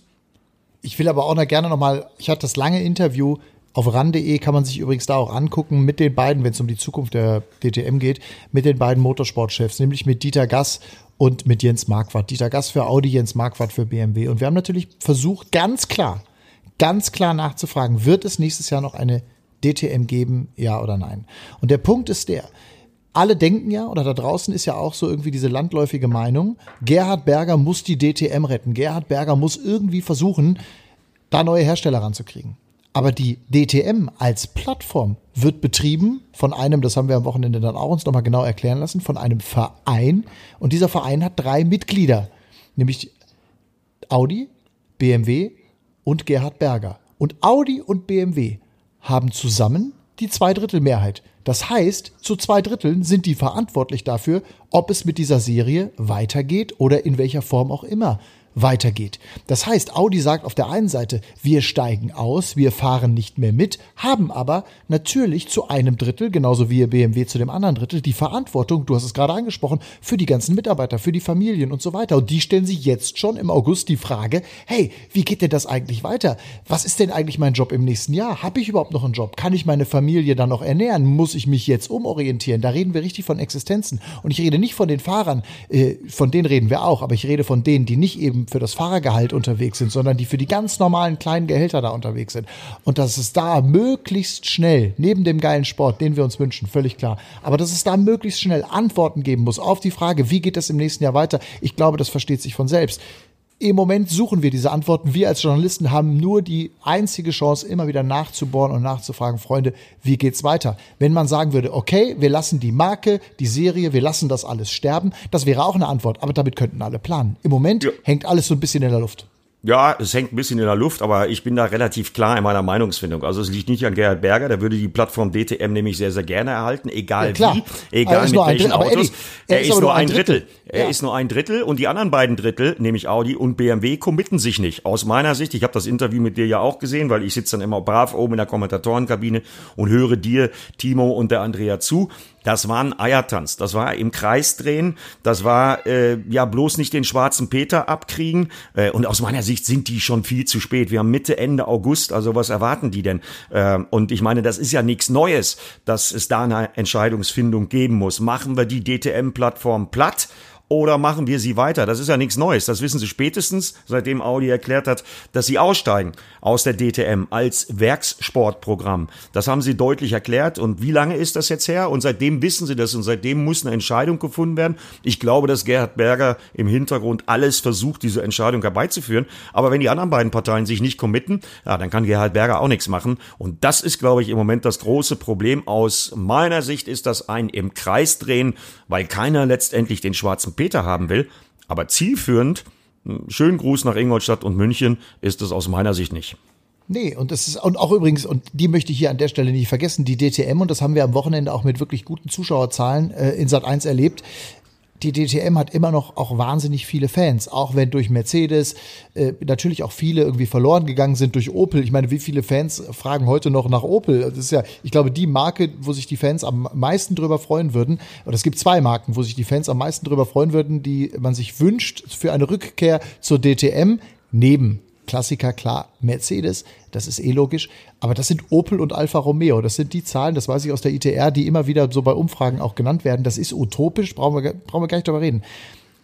Ich will aber auch noch gerne nochmal, ich hatte das lange Interview auf ran.de kann man sich übrigens da auch angucken mit den beiden, wenn es um die Zukunft der DTM geht, mit den beiden Motorsportchefs, nämlich mit Dieter Gass und mit Jens Marquardt. Dieter Gass für Audi, Jens Marquardt für BMW. Und wir haben natürlich versucht, ganz klar, ganz klar nachzufragen, wird es nächstes Jahr noch eine DTM geben, ja oder nein? Und der Punkt ist der, alle denken ja, oder da draußen ist ja auch so irgendwie diese landläufige Meinung, Gerhard Berger muss die DTM retten. Gerhard Berger muss irgendwie versuchen, da neue Hersteller ranzukriegen. Aber die DTM als Plattform wird betrieben von einem, das haben wir am Wochenende dann auch uns nochmal genau erklären lassen, von einem Verein. Und dieser Verein hat drei Mitglieder, nämlich Audi, BMW und Gerhard Berger. Und Audi und BMW haben zusammen die Zweidrittelmehrheit. Das heißt, zu zwei Dritteln sind die verantwortlich dafür, ob es mit dieser Serie weitergeht oder in welcher Form auch immer weitergeht. Das heißt, Audi sagt auf der einen Seite, wir steigen aus, wir fahren nicht mehr mit, haben aber natürlich zu einem Drittel, genauso wie BMW zu dem anderen Drittel, die Verantwortung, du hast es gerade angesprochen, für die ganzen Mitarbeiter, für die Familien und so weiter. Und die stellen sich jetzt schon im August die Frage, hey, wie geht denn das eigentlich weiter? Was ist denn eigentlich mein Job im nächsten Jahr? Habe ich überhaupt noch einen Job? Kann ich meine Familie dann noch ernähren? Muss ich mich jetzt umorientieren? Da reden wir richtig von Existenzen. Und ich rede nicht von den Fahrern, äh, von denen reden wir auch, aber ich rede von denen, die nicht eben für das Fahrergehalt unterwegs sind, sondern die für die ganz normalen kleinen Gehälter da unterwegs sind. Und dass es da möglichst schnell, neben dem geilen Sport, den wir uns wünschen, völlig klar, aber dass es da möglichst schnell Antworten geben muss auf die Frage, wie geht es im nächsten Jahr weiter, ich glaube, das versteht sich von selbst. Im Moment suchen wir diese Antworten. Wir als Journalisten haben nur die einzige Chance, immer wieder nachzubohren und nachzufragen, Freunde, wie geht's weiter? Wenn man sagen würde, okay, wir lassen die Marke, die Serie, wir lassen das alles sterben, das wäre auch eine Antwort, aber damit könnten alle planen. Im Moment ja. hängt alles so ein bisschen in der Luft. Ja, es hängt ein bisschen in der Luft, aber ich bin da relativ klar in meiner Meinungsfindung. Also es liegt nicht an Gerhard Berger, der würde die Plattform DTM nämlich sehr, sehr gerne erhalten, egal ja, wie, egal mit welchen Autos. Eddie, er, er, ist, nur ein Drittel. Drittel. Er ja. ist nur ein Drittel und die anderen beiden Drittel, nämlich Audi und BMW, committen sich nicht. Aus meiner Sicht, ich habe das Interview mit dir ja auch gesehen, weil ich sitze dann immer brav oben in der Kommentatorenkabine und höre dir, Timo und der Andrea zu Das war ein Eiertanz. Das war im Kreis drehen. Das war äh, ja bloß nicht den schwarzen Peter abkriegen. Äh, und aus meiner Sicht sind die schon viel zu spät. Wir haben Mitte, Ende August. Also was erwarten die denn? Äh, und ich meine, das ist ja nichts Neues, dass es da eine Entscheidungsfindung geben muss. Machen wir die DTM-Plattform platt? Oder machen wir sie weiter? Das ist ja nichts Neues. Das wissen sie spätestens, seitdem Audi erklärt hat, dass sie aussteigen aus der DTM als Werkssportprogramm. Das haben sie deutlich erklärt. Und wie lange ist das jetzt her? Und seitdem wissen sie das und seitdem muss eine Entscheidung gefunden werden. Ich glaube, dass Gerhard Berger im Hintergrund alles versucht, diese Entscheidung herbeizuführen. Aber wenn die anderen beiden Parteien sich nicht committen, ja, dann kann Gerhard Berger auch nichts machen. Und das ist, glaube ich, im Moment das große Problem. Aus meiner Sicht ist das ein im Kreis drehen, weil keiner letztendlich den schwarzen Peter haben will. Aber zielführend, schönen Gruß nach Ingolstadt und München, ist es aus meiner Sicht nicht. Nee, und das ist, und auch übrigens, und die möchte ich hier an der Stelle nicht vergessen, die DTM, und das haben wir am Wochenende auch mit wirklich guten Zuschauerzahlen äh, in Sat 1 erlebt, die DTM hat immer noch auch wahnsinnig viele Fans, auch wenn durch Mercedes äh, natürlich auch viele irgendwie verloren gegangen sind durch Opel. Ich meine, wie viele Fans fragen heute noch nach Opel? Das ist ja, ich glaube, die Marke, wo sich die Fans am meisten drüber freuen würden. Und es gibt zwei Marken, wo sich die Fans am meisten drüber freuen würden, die man sich wünscht für eine Rückkehr zur DTM neben Klassiker, klar, Mercedes, das ist eh logisch. Aber das sind Opel und Alfa Romeo. Das sind die Zahlen, das weiß ich aus der ITR, die immer wieder so bei Umfragen auch genannt werden. Das ist utopisch, brauchen wir, brauchen wir gar nicht drüber reden.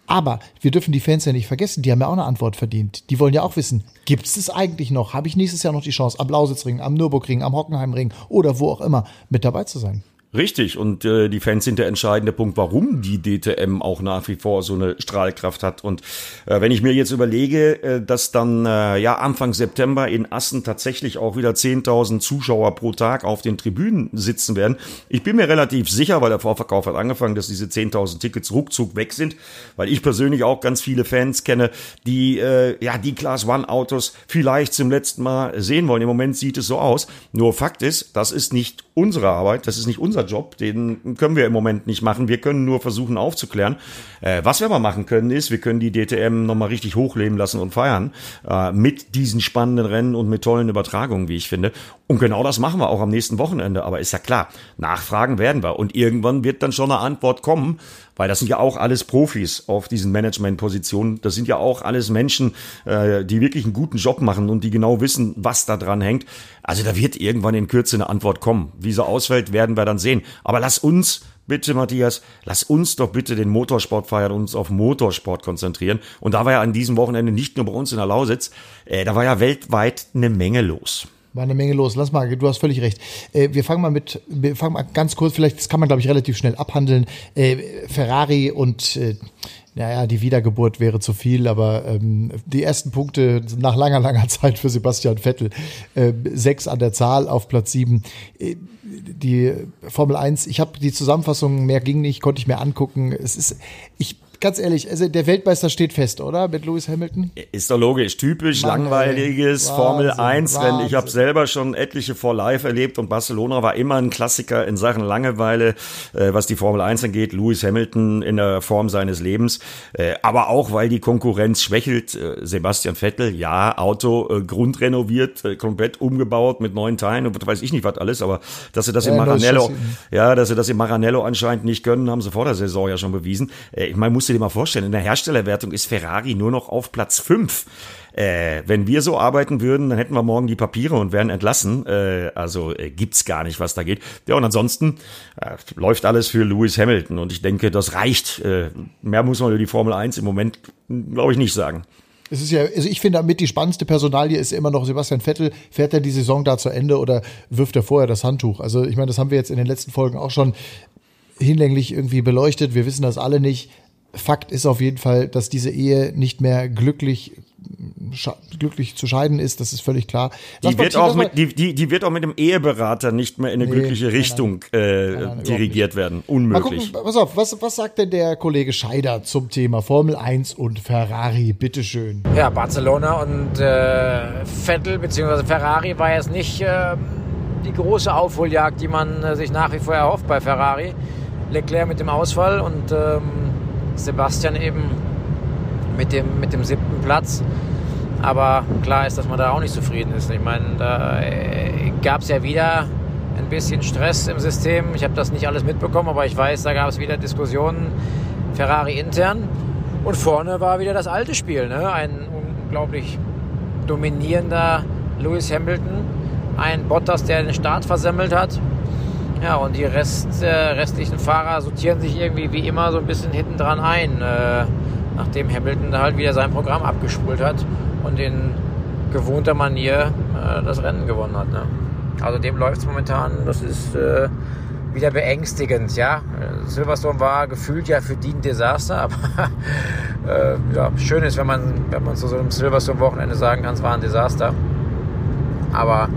Aber wir dürfen die Fans ja nicht vergessen, die haben ja auch eine Antwort verdient. Die wollen ja auch wissen, gibt es es eigentlich noch? Habe ich nächstes Jahr noch die Chance, am Lausitzring, am Nürburgring, am Hockenheimring oder wo auch immer mit dabei zu sein? Richtig, und äh, die Fans sind der entscheidende Punkt, warum die DTM auch nach wie vor so eine Strahlkraft hat. Und äh, wenn ich mir jetzt überlege, äh, dass dann äh, ja Anfang September in Assen tatsächlich auch wieder 10.000 Zuschauer pro Tag auf den Tribünen sitzen werden, ich bin mir relativ sicher, weil der Vorverkauf hat angefangen, dass diese 10.000 Tickets ruckzuck weg sind, weil ich persönlich auch ganz viele Fans kenne, die äh, ja die Class One Autos vielleicht zum letzten Mal sehen wollen. Im Moment sieht es so aus. Nur Fakt ist, das ist nicht unsere Arbeit, das ist nicht unser Job, den können wir im Moment nicht machen. Wir können nur versuchen aufzuklären. Äh, was wir aber machen können, ist, wir können die DTM nochmal richtig hochleben lassen und feiern äh, mit diesen spannenden Rennen und mit tollen Übertragungen, wie ich finde. Und genau das machen wir auch am nächsten Wochenende. Aber ist ja klar, nachfragen werden wir. Und irgendwann wird dann schon eine Antwort kommen, weil das sind ja auch alles Profis auf diesen Managementpositionen. Das sind ja auch alles Menschen, äh, die wirklich einen guten Job machen und die genau wissen, was da dran hängt. Also da wird irgendwann in Kürze eine Antwort kommen. Wie sie ausfällt, werden wir dann sehen. Aber lass uns bitte, Matthias, lass uns doch bitte den Motorsport feiern und uns auf Motorsport konzentrieren. Und da war ja an diesem Wochenende nicht nur bei uns in der Lausitz, äh, da war ja weltweit eine Menge los. War eine Menge los. Lass mal, du hast völlig recht. Äh, wir fangen mal mit, wir fangen mal ganz kurz, vielleicht, das kann man, glaube ich, relativ schnell abhandeln. Äh, Ferrari und äh, naja, die Wiedergeburt wäre zu viel, aber ähm, die ersten Punkte nach langer, langer Zeit für Sebastian Vettel. Äh, sechs an der Zahl auf Platz sieben. Äh, die Formel 1, ich habe die Zusammenfassung, mehr ging nicht, konnte ich mir angucken. Es ist, ich ganz ehrlich, also der Weltmeister steht fest, oder? Mit Lewis Hamilton? Ist doch logisch. Typisch Mann, langweiliges ey. Formel 1 Rennen. Ich habe selber schon etliche vor live erlebt und Barcelona war immer ein Klassiker in Sachen Langeweile, äh, was die Formel 1 angeht. Lewis Hamilton in der Form seines Lebens. Äh, aber auch, weil die Konkurrenz schwächelt. Äh, Sebastian Vettel, ja, Auto äh, grundrenoviert, äh, komplett umgebaut mit neuen Teilen und weiß ich nicht was alles, aber dass sie das ja, im Maranello, ja, dass sie das im Maranello anscheinend nicht können, haben sie vor der Saison ja schon bewiesen. Äh, ich meine, musste dir mal vorstellen, in der Herstellerwertung ist Ferrari nur noch auf Platz 5. Äh, wenn wir so arbeiten würden, dann hätten wir morgen die Papiere und wären entlassen. Äh, also äh, gibt's gar nicht, was da geht. Ja, und ansonsten äh, läuft alles für Lewis Hamilton und ich denke, das reicht. Äh, mehr muss man über die Formel 1 im Moment, glaube ich, nicht sagen. Es ist ja, also ich finde damit die spannendste Personalie ist immer noch Sebastian Vettel. Fährt er die Saison da zu Ende oder wirft er vorher das Handtuch? Also ich meine, das haben wir jetzt in den letzten Folgen auch schon hinlänglich irgendwie beleuchtet. Wir wissen das alle nicht. Fakt ist auf jeden Fall, dass diese Ehe nicht mehr glücklich glücklich zu scheiden ist, das ist völlig klar. die wird, auch mit, die, die, die wird auch mit dem Eheberater nicht mehr in eine nee, glückliche Richtung nein, äh, nein, nein, dirigiert werden. Unmöglich. Gucken, pass auf, was, was sagt denn der Kollege Scheider zum Thema Formel 1 und Ferrari? Bitteschön. Ja, Barcelona und äh, Vettel bzw. Ferrari war jetzt nicht äh, die große Aufholjagd, die man äh, sich nach wie vor erhofft bei Ferrari. Leclerc mit dem Ausfall und ähm, Sebastian eben mit dem, mit dem siebten Platz. Aber klar ist, dass man da auch nicht zufrieden ist. Ich meine, da äh, gab es ja wieder ein bisschen Stress im System. Ich habe das nicht alles mitbekommen, aber ich weiß, da gab es wieder Diskussionen Ferrari intern. Und vorne war wieder das alte Spiel. Ne? Ein unglaublich dominierender Lewis Hamilton. Ein Bottas, der den Start versemmelt hat. Ja, und die Rest, äh, restlichen Fahrer sortieren sich irgendwie wie immer so ein bisschen hinten dran ein, äh, nachdem Hamilton halt wieder sein Programm abgespult hat und in gewohnter Manier äh, das Rennen gewonnen hat. Ne? Also dem läuft es momentan, das ist äh, wieder beängstigend, ja. Silverstone war gefühlt ja für die ein Desaster, aber äh, ja, schön ist, wenn man, wenn man zu so einem Silverstone-Wochenende sagen kann, es war ein Desaster. Aber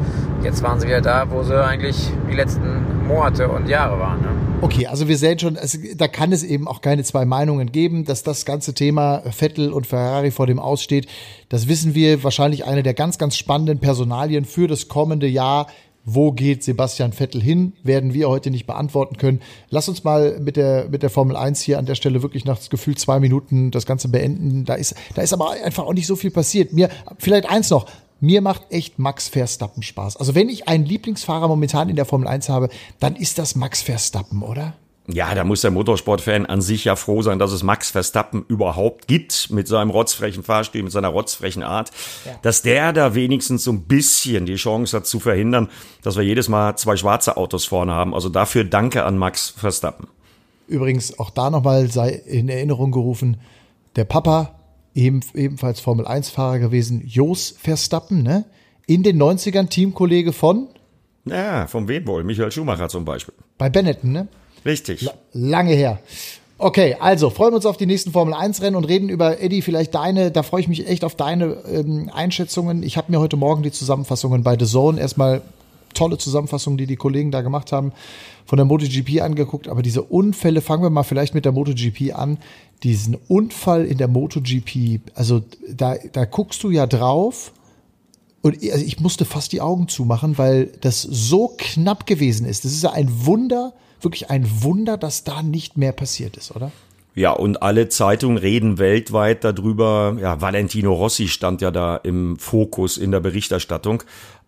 jetzt waren sie wieder da, wo sie eigentlich die letzten Monate und Jahre waren. Ne? Okay, also wir sehen schon, es, da kann es eben auch keine zwei Meinungen geben, dass das ganze Thema Vettel und Ferrari vor dem aussteht. Das wissen wir, wahrscheinlich eine der ganz, ganz spannenden Personalien für das kommende Jahr wo geht Sebastian Vettel hin, werden wir heute nicht beantworten können. Lass uns mal mit der, mit der Formel 1 hier an der Stelle wirklich nach das Gefühl zwei Minuten das Ganze beenden. Da ist, da ist aber einfach auch nicht so viel passiert. Mir, vielleicht eins noch. Mir macht echt Max Verstappen Spaß. Also wenn ich einen Lieblingsfahrer momentan in der Formel 1 habe, dann ist das Max Verstappen, oder? Ja, da muss der Motorsportfan an sich ja froh sein, dass es Max Verstappen überhaupt gibt, mit seinem rotzfrechen Fahrstil, mit seiner rotzfrechen Art, ja. dass der da wenigstens so ein bisschen die Chance hat zu verhindern, dass wir jedes Mal zwei schwarze Autos vorne haben. Also dafür danke an Max Verstappen. Übrigens, auch da nochmal sei in Erinnerung gerufen, der Papa, eben, ebenfalls Formel 1-Fahrer gewesen, Jos Verstappen, ne? In den 90ern Teamkollege von? Ja, von wem wohl? Michael Schumacher zum Beispiel. Bei Benetton, ne? Richtig. La lange her. Okay, also freuen wir uns auf die nächsten Formel 1 Rennen und reden über Eddie, vielleicht deine, da freue ich mich echt auf deine ähm, Einschätzungen. Ich habe mir heute Morgen die Zusammenfassungen bei The Zone erstmal tolle Zusammenfassungen, die die Kollegen da gemacht haben, von der MotoGP angeguckt, aber diese Unfälle, fangen wir mal vielleicht mit der MotoGP an, diesen Unfall in der MotoGP, also da, da guckst du ja drauf und also ich musste fast die Augen zumachen, weil das so knapp gewesen ist. Das ist ja ein Wunder, wirklich ein Wunder, dass da nicht mehr passiert ist, oder? Ja, und alle Zeitungen reden weltweit darüber. Ja, Valentino Rossi stand ja da im Fokus in der Berichterstattung.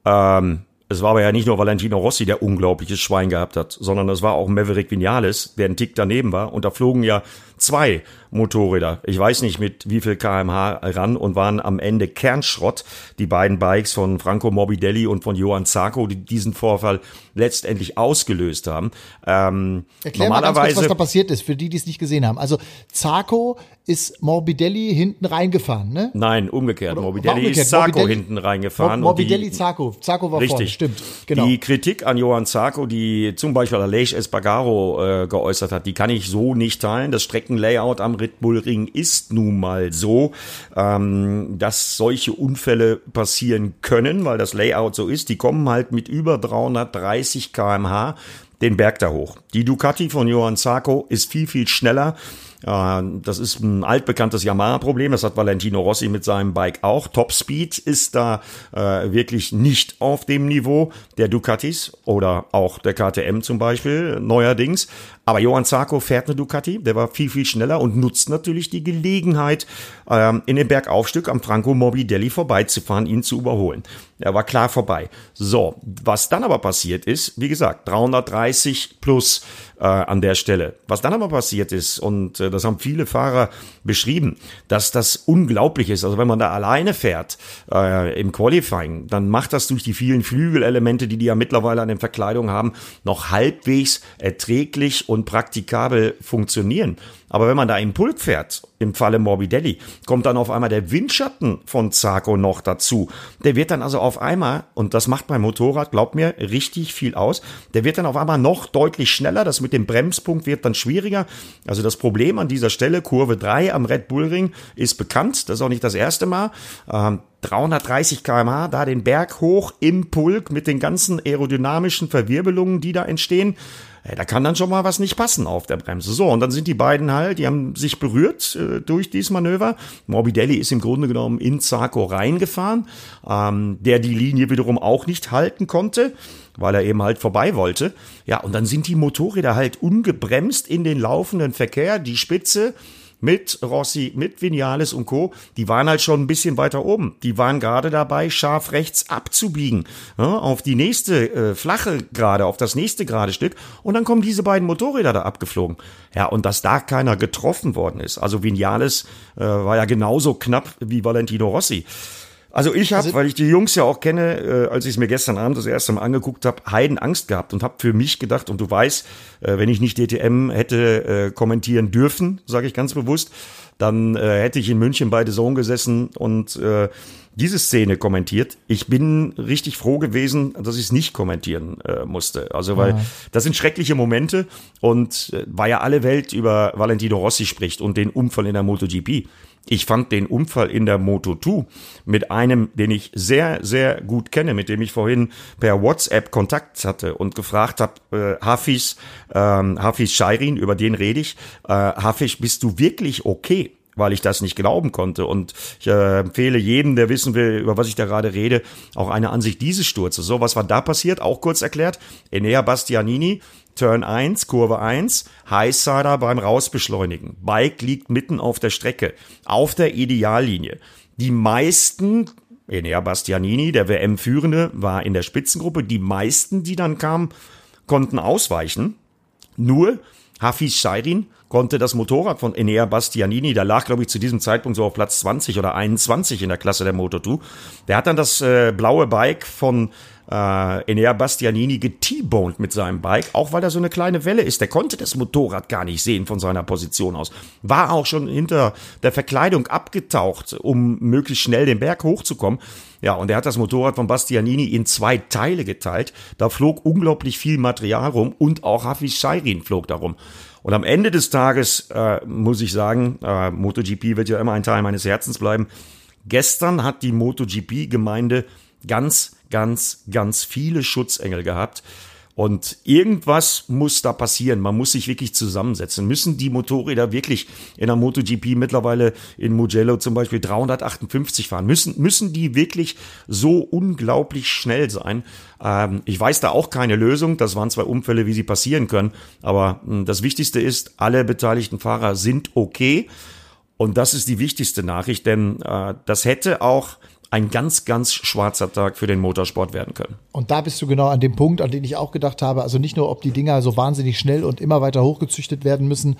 Ähm, es war aber ja nicht nur Valentino Rossi, der unglaubliches Schwein gehabt hat, sondern es war auch Maverick Vinales, der ein Tick daneben war. Und da flogen ja zwei Motorräder. Ich weiß nicht mit wie viel kmh ran und waren am Ende Kernschrott. Die beiden Bikes von Franco Morbidelli und von Johann Zarco, die diesen Vorfall letztendlich ausgelöst haben. Ähm, Erklär normalerweise, mal ganz kurz, was da passiert ist, für die, die es nicht gesehen haben. Also Zarco ist Morbidelli hinten reingefahren, ne? Nein, umgekehrt. Oder Morbidelli umgekehrt. ist Zarco Morbidelli, hinten reingefahren. Morbidelli, Zarco. Zarco war richtig. vorne, stimmt. Genau. Die Kritik an Johann Zarco, die zum Beispiel Aleix Espargaro äh, geäußert hat, die kann ich so nicht teilen. Das Streckenlayout am Red Bull Ring ist nun mal so, ähm, dass solche Unfälle passieren können, weil das Layout so ist. Die kommen halt mit über 330 kmh den Berg da hoch. Die Ducati von Johann Zarco ist viel, viel schneller das ist ein altbekanntes Yamaha-Problem. Das hat Valentino Rossi mit seinem Bike auch. Top Speed ist da äh, wirklich nicht auf dem Niveau der Ducatis oder auch der KTM zum Beispiel neuerdings. Aber Johann Zarco fährt eine Ducati, der war viel, viel schneller und nutzt natürlich die Gelegenheit, ähm, in dem Bergaufstück am Franco Morbidelli vorbeizufahren, ihn zu überholen. Er war klar vorbei. So, was dann aber passiert ist, wie gesagt, 330 plus äh, an der Stelle. Was dann aber passiert ist, und äh, das haben viele Fahrer beschrieben, dass das unglaublich ist. Also wenn man da alleine fährt äh, im Qualifying, dann macht das durch die vielen Flügelelemente, die die ja mittlerweile an den Verkleidungen haben, noch halbwegs erträglich und praktikabel funktionieren. Aber wenn man da im Pulk fährt, im Falle Morbidelli, kommt dann auf einmal der Windschatten von Zarco noch dazu. Der wird dann also auf einmal, und das macht beim Motorrad, glaubt mir, richtig viel aus, der wird dann auf einmal noch deutlich schneller. Das mit dem Bremspunkt wird dann schwieriger. Also das Problem an dieser Stelle, Kurve 3 am Red Bull Ring, ist bekannt. Das ist auch nicht das erste Mal. Ähm, 330 kmh, da den Berg hoch im Pulk mit den ganzen aerodynamischen Verwirbelungen, die da entstehen da kann dann schon mal was nicht passen auf der Bremse. So, und dann sind die beiden halt, die haben sich berührt äh, durch dieses Manöver. Morbidelli ist im Grunde genommen in Zarco reingefahren, ähm, der die Linie wiederum auch nicht halten konnte, weil er eben halt vorbei wollte. Ja, und dann sind die Motorräder halt ungebremst in den laufenden Verkehr, die Spitze mit Rossi, mit Vinales und Co., die waren halt schon ein bisschen weiter oben. Die waren gerade dabei, scharf rechts abzubiegen, ja, auf die nächste äh, flache Gerade, auf das nächste gerade Stück. Und dann kommen diese beiden Motorräder da abgeflogen. Ja, und dass da keiner getroffen worden ist. Also Vinales äh, war ja genauso knapp wie Valentino Rossi. Also ich habe, also, weil ich die Jungs ja auch kenne, äh, als ich es mir gestern Abend das erste Mal angeguckt habe, Heiden Angst gehabt und habe für mich gedacht, und du weißt, äh, wenn ich nicht DTM hätte äh, kommentieren dürfen, sage ich ganz bewusst, dann äh, hätte ich in München bei The Zone gesessen und äh, diese Szene kommentiert. Ich bin richtig froh gewesen, dass ich es nicht kommentieren äh, musste. Also weil ja. das sind schreckliche Momente und äh, weil ja alle Welt über Valentino Rossi spricht und den Unfall in der MotoGP. Ich fand den Unfall in der Moto2 mit einem, den ich sehr, sehr gut kenne, mit dem ich vorhin per WhatsApp Kontakt hatte und gefragt habe, äh, Hafiz, ähm, Hafiz Scheirin, über den rede ich. Äh, Hafiz, bist du wirklich okay? weil ich das nicht glauben konnte. Und ich äh, empfehle jedem, der wissen will, über was ich da gerade rede, auch eine Ansicht dieses Sturzes. So, was war da passiert? Auch kurz erklärt. Enea Bastianini Turn 1, Kurve 1, Highsider beim Rausbeschleunigen. Bike liegt mitten auf der Strecke, auf der Ideallinie. Die meisten, Enea Bastianini, der WM-Führende, war in der Spitzengruppe. Die meisten, die dann kamen, konnten ausweichen. Nur Hafiz Scheirin konnte das Motorrad von Enea Bastianini, der lag, glaube ich, zu diesem Zeitpunkt so auf Platz 20 oder 21 in der Klasse der Moto2. Der hat dann das äh, blaue Bike von äh, Enea Bastianini geteaboned mit seinem Bike, auch weil er so eine kleine Welle ist. Der konnte das Motorrad gar nicht sehen von seiner Position aus. War auch schon hinter der Verkleidung abgetaucht, um möglichst schnell den Berg hochzukommen. Ja, und er hat das Motorrad von Bastianini in zwei Teile geteilt. Da flog unglaublich viel Material rum und auch Hafiz Scheirin flog darum. Und am Ende des Tages äh, muss ich sagen, äh, MotoGP wird ja immer ein Teil meines Herzens bleiben. Gestern hat die MotoGP-Gemeinde ganz ganz, ganz viele Schutzengel gehabt. Und irgendwas muss da passieren. Man muss sich wirklich zusammensetzen. Müssen die Motorräder wirklich in der MotoGP mittlerweile in Mugello zum Beispiel 358 fahren? Müssen, müssen die wirklich so unglaublich schnell sein? Ähm, ich weiß da auch keine Lösung. Das waren zwei Unfälle, wie sie passieren können. Aber mh, hm, das Wichtigste ist, alle beteiligten Fahrer sind okay. Und das ist die wichtigste Nachricht, denn äh, das hätte auch ein ganz, ganz schwarzer Tag für den Motorsport werden können. Und da bist du genau an dem Punkt, an den ich auch gedacht habe. Also nicht nur, ob die Dinger so wahnsinnig schnell und immer weiter hochgezüchtet werden müssen,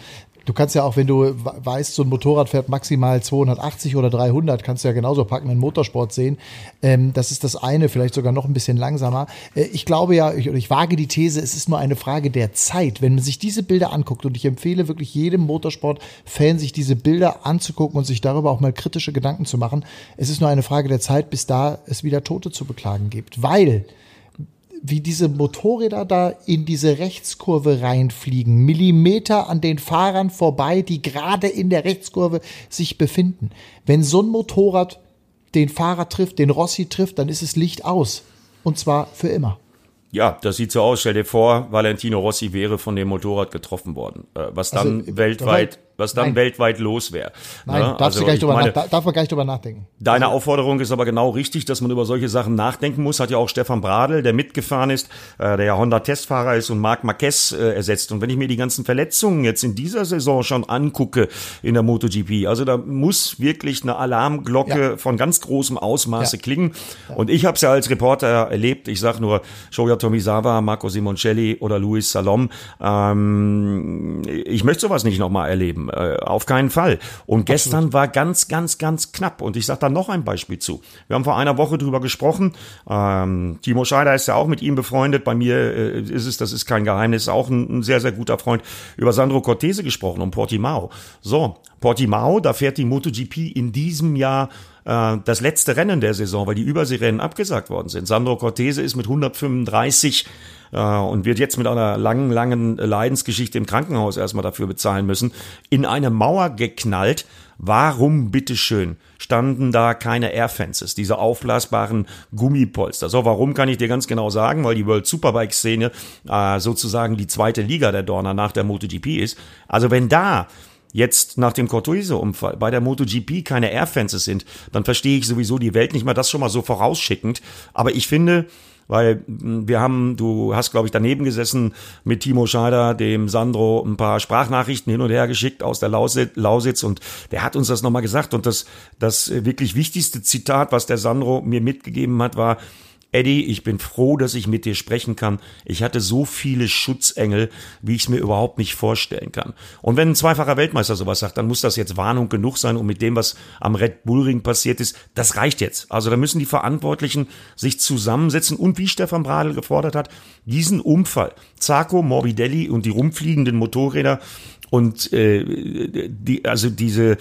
Du kannst ja auch, wenn du weißt, so ein Motorrad fährt maximal 280 oder 300, kannst du ja genauso packen in Motorsport sehen. Ähm, das ist das eine, vielleicht sogar noch ein bisschen langsamer. Äh, ich glaube ja, ich, ich wage die These, es ist nur eine Frage der Zeit. Wenn man sich diese Bilder anguckt, und ich empfehle wirklich jedem Motorsport-Fan, sich diese Bilder anzugucken und sich darüber auch mal kritische Gedanken zu machen, es ist nur eine Frage der Zeit, bis da es wieder Tote zu beklagen gibt. Weil wie diese Motorräder da in diese Rechtskurve reinfliegen, Millimeter an den Fahrern vorbei, die gerade in der Rechtskurve sich befinden. Wenn so ein Motorrad den Fahrer trifft, den Rossi trifft, dann ist es Licht aus. Und zwar für immer. Ja, das sieht so aus. Stell dir vor, Valentino Rossi wäre von dem Motorrad getroffen worden. Äh, was dann also, weltweit was dann Nein. weltweit los wäre. Nein, ne? darfst also, gar nicht drüber meine, darf man gar nicht drüber nachdenken. Deine also, Aufforderung ist aber genau richtig, dass man über solche Sachen nachdenken muss. Hat ja auch Stefan Bradl, der mitgefahren ist, äh, der ja Honda-Testfahrer ist und Marc Marquez äh, ersetzt. Und wenn ich mir die ganzen Verletzungen jetzt in dieser Saison schon angucke in der MotoGP, also da muss wirklich eine Alarmglocke ja. von ganz großem Ausmaße ja. klingen. Ja. Und ich habe es ja als Reporter erlebt. Ich sag nur Shoya Tomizawa, Marco Simoncelli oder Luis Salom. Ähm, ich möchte sowas nicht nochmal erleben äh, auf keinen Fall. Und gestern Absolut. war ganz, ganz, ganz knapp. Und ich sage da noch ein Beispiel zu. Wir haben vor einer Woche drüber gesprochen. Ähm, Timo Scheider ist ja auch mit ihm befreundet. Bei mir äh, ist es, das ist kein Geheimnis, auch ein, ein sehr, sehr guter Freund. Über Sandro Cortese gesprochen und Portimao. So, Portimao, da fährt die MotoGP in diesem Jahr äh, das letzte Rennen der Saison, weil die Überseerennen abgesagt worden sind. Sandro Cortese ist mit 135 äh, und wird jetzt mit einer langen, langen Leidensgeschichte im Krankenhaus erstmal dafür bezahlen müssen, in eine Mauer geknallt. Warum bitteschön standen da keine Airfences, diese aufblasbaren Gummipolster? So, warum kann ich dir ganz genau sagen? Weil die World Superbike Szene äh, sozusagen die zweite Liga der Dorner nach der MotoGP ist. Also wenn da jetzt nach dem Cortuise-Unfall bei der MotoGP keine Airfences sind, dann verstehe ich sowieso die Welt nicht mal das schon mal so vorausschickend. Aber ich finde, weil hm, wir haben, du hast, glaube ich, daneben gesessen mit Timo Scheider, dem Sandro, ein paar Sprachnachrichten hin und her geschickt aus der Lausitz und der hat uns das nochmal gesagt und das, das wirklich wichtigste Zitat, was der Sandro mir mitgegeben hat, war, Eddie, ich bin froh, dass ich mit dir sprechen kann. Ich hatte so viele Schutzengel, wie ich es mir überhaupt nicht vorstellen kann. Und wenn ein zweifacher Weltmeister sowas sagt, dann muss das jetzt Warnung genug sein. Und mit dem, was am Red Bull Ring passiert ist, das reicht jetzt. Also da müssen die Verantwortlichen sich zusammensetzen und wie Stefan Bradl gefordert hat, diesen Unfall, Zarco, Morbidelli und die rumfliegenden Motorräder und äh, die, also diese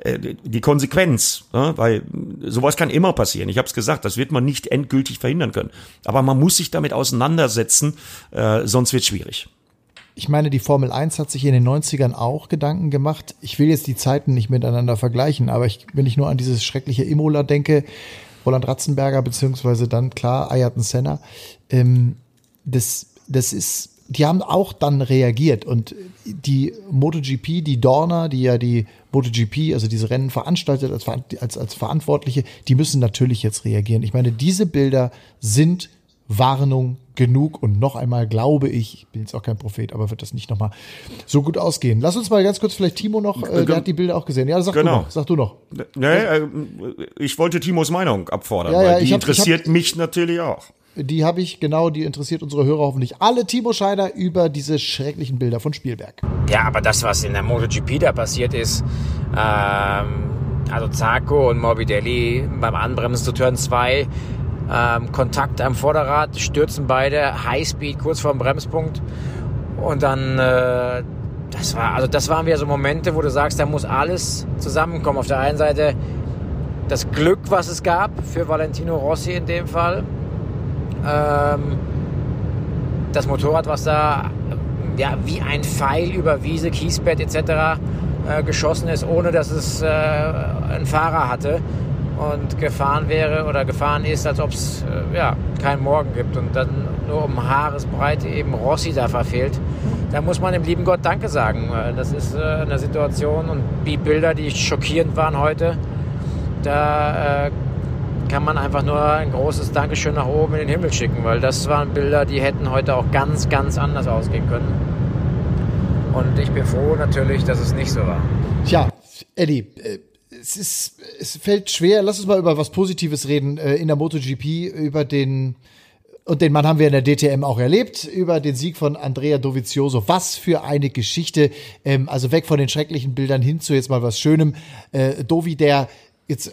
äh, die Konsequenz, ja, weil sowas kann immer passieren. Ich habe es gesagt, das wird man nicht endgültig verhindern können. Aber man muss sich damit auseinandersetzen, äh, sonst wird schwierig. Ich meine, die Formel 1 hat sich in den 90ern auch Gedanken gemacht. Ich will jetzt die Zeiten nicht miteinander vergleichen, aber ich, wenn ich nur an dieses schreckliche Imola denke, Roland Ratzenberger, beziehungsweise dann klar Ayrton Senna, ähm, das, das ist die haben auch dann reagiert und die MotoGP, die Dorna, die ja die MotoGP, also diese Rennen veranstaltet als, als, als Verantwortliche, die müssen natürlich jetzt reagieren. Ich meine, diese Bilder sind Warnung genug und noch einmal glaube ich, ich bin jetzt auch kein Prophet, aber wird das nicht nochmal so gut ausgehen. Lass uns mal ganz kurz vielleicht Timo noch, äh, der hat die Bilder auch gesehen. Ja, sag genau. du noch, sag du noch. Nee, äh, ich wollte Timos Meinung abfordern, ja, ja, weil die hab, interessiert hab, mich natürlich auch die habe ich, genau, die interessiert unsere Hörer hoffentlich alle, Timo Scheider, über diese schrecklichen Bilder von Spielberg. Ja, aber das, was in der MotoGP da passiert ist, ähm, also Zarco und Morbidelli beim Anbremsen zu Turn 2, ähm, Kontakt am Vorderrad, stürzen beide, Highspeed kurz vor dem Bremspunkt und dann, äh, das war, also das waren wieder so Momente, wo du sagst, da muss alles zusammenkommen. Auf der einen Seite das Glück, was es gab für Valentino Rossi in dem Fall, ähm, das Motorrad, was da ja, wie ein Pfeil über Wiese, Kiesbett etc. Äh, geschossen ist, ohne dass es äh, einen Fahrer hatte und gefahren wäre oder gefahren ist, als ob es äh, ja, keinen Morgen gibt und dann nur um Haaresbreite eben Rossi da verfehlt. Da muss man dem lieben Gott Danke sagen. Das ist äh, eine Situation und die Bilder, die schockierend waren heute, da äh, kann man einfach nur ein großes Dankeschön nach oben in den Himmel schicken, weil das waren Bilder, die hätten heute auch ganz, ganz anders ausgehen können. Und ich bin froh natürlich, dass es nicht so war. Tja, Eddie, äh, es ist, es fällt schwer. Lass uns mal über was Positives reden äh, in der MotoGP, über den und den Mann haben wir in der DTM auch erlebt, über den Sieg von Andrea Dovizioso. Was für eine Geschichte. Ähm, also weg von den schrecklichen Bildern hin zu jetzt mal was Schönem. Äh, Dovi, der jetzt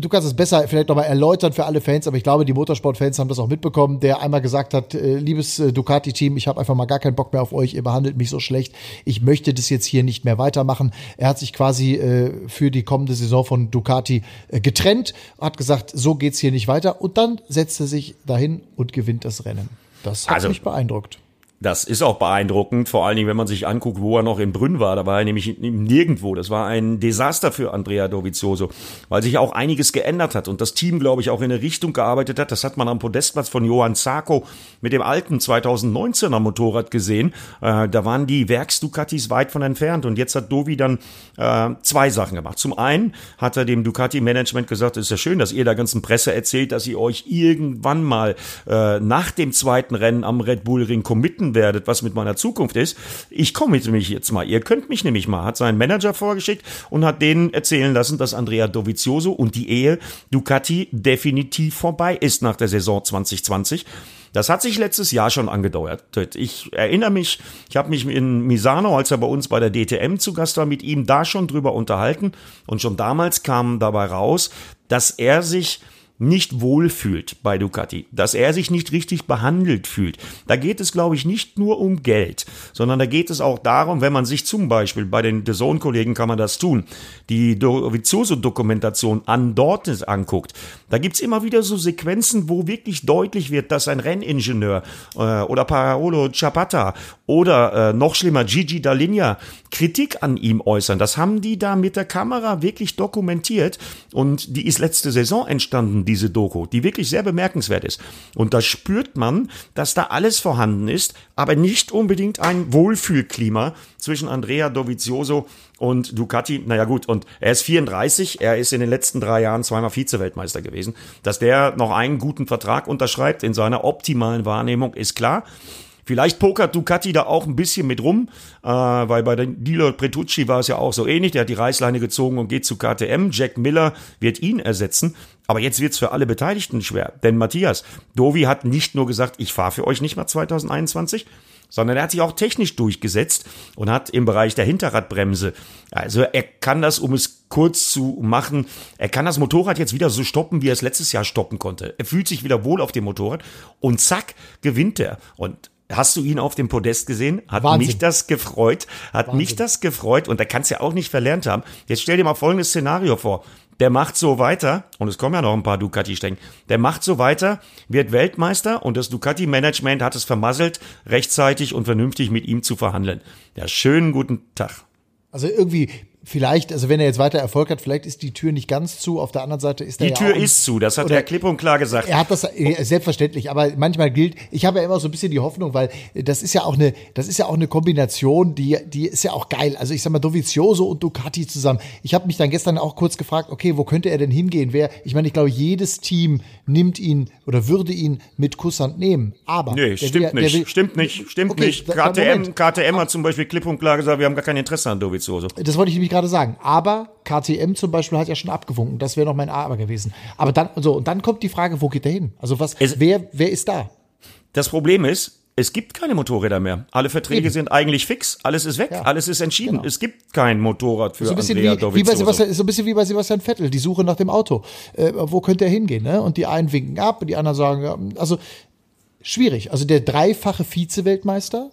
du kannst es besser vielleicht nochmal erläutern für alle Fans, aber ich glaube, die Motorsport-Fans haben das auch mitbekommen, der einmal gesagt hat, äh, liebes äh, Ducati-Team, ich habe einfach mal gar keinen Bock mehr auf euch, ihr behandelt mich so schlecht, ich möchte das jetzt hier nicht mehr weitermachen. Er hat sich quasi äh, für die kommende Saison von Ducati äh, getrennt, hat gesagt, so geht's hier nicht weiter und dann setzt er sich dahin und gewinnt das Rennen. Das hat also, mich beeindruckt. Das ist auch beeindruckend, vor allen Dingen, wenn man sich anguckt, wo er noch in Brünn war. Da war er nämlich nirgendwo. Das war ein Desaster für Andrea Dovizioso, weil sich auch einiges geändert hat und das Team, glaube ich, auch in eine Richtung gearbeitet hat. Das hat man am Podestplatz von Johann Zarco mit dem alten 2019er Motorrad gesehen. Äh, da waren die Werks-Ducatis weit von entfernt und jetzt hat Dovi dann äh, zwei Sachen gemacht. Zum einen hat er dem Ducati-Management gesagt, es ist ja schön, dass ihr der ganzen Presse erzählt, dass ihr euch irgendwann mal äh, nach dem zweiten Rennen am Red Bull Ring committen finden werdet, was mit meiner Zukunft ist. Ich komme nämlich jetzt mal. Ihr könnt mich nämlich mal. Hat seinen Manager vorgeschickt und hat denen erzählen lassen, dass Andrea Dovizioso und die Ehe Ducati definitiv vorbei ist nach der Saison 2020. Das hat sich letztes Jahr schon angedauert. Ich erinnere mich, ich habe mich in Misano, als er bei uns bei der DTM zu Gast war, mit ihm da schon drüber unterhalten. Und schon damals kam dabei raus, dass er sich nicht wohlfühlt bei Ducati, dass er sich nicht richtig behandelt fühlt. Da geht es, glaube ich, nicht nur um Geld, sondern da geht es auch darum, wenn man sich zum Beispiel bei den DAZN-Kollegen kann man das tun, die Dovizioso-Dokumentation an Dortes anguckt. Da gibt's immer wieder so Sequenzen, wo wirklich deutlich wird, dass ein Renningenieur äh, oder Paolo Ciabatta oder äh, noch schlimmer, Gigi Dalinia Kritik an ihm äußern. Das haben die da mit der Kamera wirklich dokumentiert und die ist letzte Saison entstanden, diese Doku, die wirklich sehr bemerkenswert ist. Und da spürt man, dass da alles vorhanden ist, aber nicht unbedingt ein Wohlfühlklima zwischen Andrea Dovizioso und Ducati. Naja gut, und er ist 34, er ist in den letzten drei Jahren zweimal Vize-Weltmeister gewesen. Dass der noch einen guten Vertrag unterschreibt in seiner optimalen Wahrnehmung, ist klar. Vielleicht pokert Ducati da auch ein bisschen mit rum, äh, weil bei den Dilo Pretucci war es ja auch so ähnlich. Der hat die Reißleine gezogen und geht zu KTM. Jack Miller wird ihn ersetzen. Aber jetzt wird's für alle Beteiligten schwer. Denn Matthias, Dovi hat nicht nur gesagt, ich fahre für euch nicht mehr 2021, sondern er hat sich auch technisch durchgesetzt und hat im Bereich der Hinterradbremse, also er kann das, um es kurz zu machen, er kann das Motorrad jetzt wieder so stoppen, wie er es letztes Jahr stoppen konnte. Er fühlt sich wieder wohl auf dem Motorrad und zack, gewinnt er. Und Hast du ihn auf dem Podest gesehen? Hat Wahnsinn. mich das gefreut? Hat Wahnsinn. mich das gefreut? Und er kann es ja auch nicht verlernt haben. Jetzt stell dir mal folgendes Szenario vor der macht so weiter, und es kommen ja noch ein paar Ducati-Strecken, der macht so weiter, wird Weltmeister und das Ducati-Management hat es vermasselt, rechtzeitig und vernünftig mit ihm zu verhandeln. Ja, schönen guten Tag. Also irgendwie vielleicht, also wenn er jetzt weiter Erfolg hat, vielleicht ist die Tür nicht ganz zu. Auf der anderen Seite ist die ja Tür ist zu. Das hat er klipp und klar gesagt. Er hat das äh, selbstverständlich, aber manchmal gilt. Ich habe ja immer so ein bisschen die Hoffnung, weil das ist ja auch eine, das ist ja auch eine Kombination, die, die ist ja auch geil. Also ich sag mal Dovizioso und Ducati zusammen. Ich habe mich dann gestern auch kurz gefragt, okay, wo könnte er denn hingehen? Wer? Ich meine, ich glaube, jedes Team nimmt ihn oder würde ihn mit Kusshand nehmen. Aber nee, stimmt will, nicht, will, stimmt nicht, stimmt okay, nicht. KTM, KTM hat zum Beispiel klipp und klar gesagt, wir haben gar kein Interesse an Dovizioso. Das wollte ich nämlich gerade sagen. Aber KTM zum Beispiel hat ja schon abgewunken. Das wäre noch mein Aber gewesen. Aber dann, so, und dann kommt die Frage, wo geht der hin? Also was, es, wer, wer ist da? Das Problem ist, es gibt keine Motorräder mehr. Alle Verträge Eben. sind eigentlich fix. Alles ist weg. Ja. Alles ist entschieden. Genau. Es gibt kein Motorrad für so ein bisschen Andrea wie, wie bei Sebastian, So ein bisschen wie bei Sebastian Vettel. Die Suche nach dem Auto. Äh, wo könnte er hingehen? Ne? Und die einen winken ab, und die anderen sagen, also schwierig. Also der dreifache Vize-Weltmeister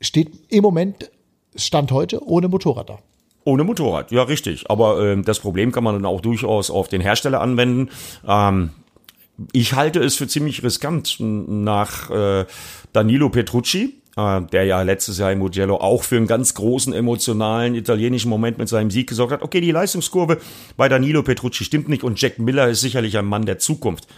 steht im Moment Stand heute ohne Motorrad da. Ohne Motorrad, ja richtig. Aber äh, das Problem kann man dann auch durchaus auf den Hersteller anwenden. Ähm, ich halte es für ziemlich riskant nach äh, Danilo Petrucci, äh, der ja letztes Jahr im Mugello auch für einen ganz großen emotionalen italienischen Moment mit seinem Sieg gesorgt hat. Okay, die Leistungskurve bei Danilo Petrucci stimmt nicht und Jack Miller ist sicherlich ein Mann der Zukunft.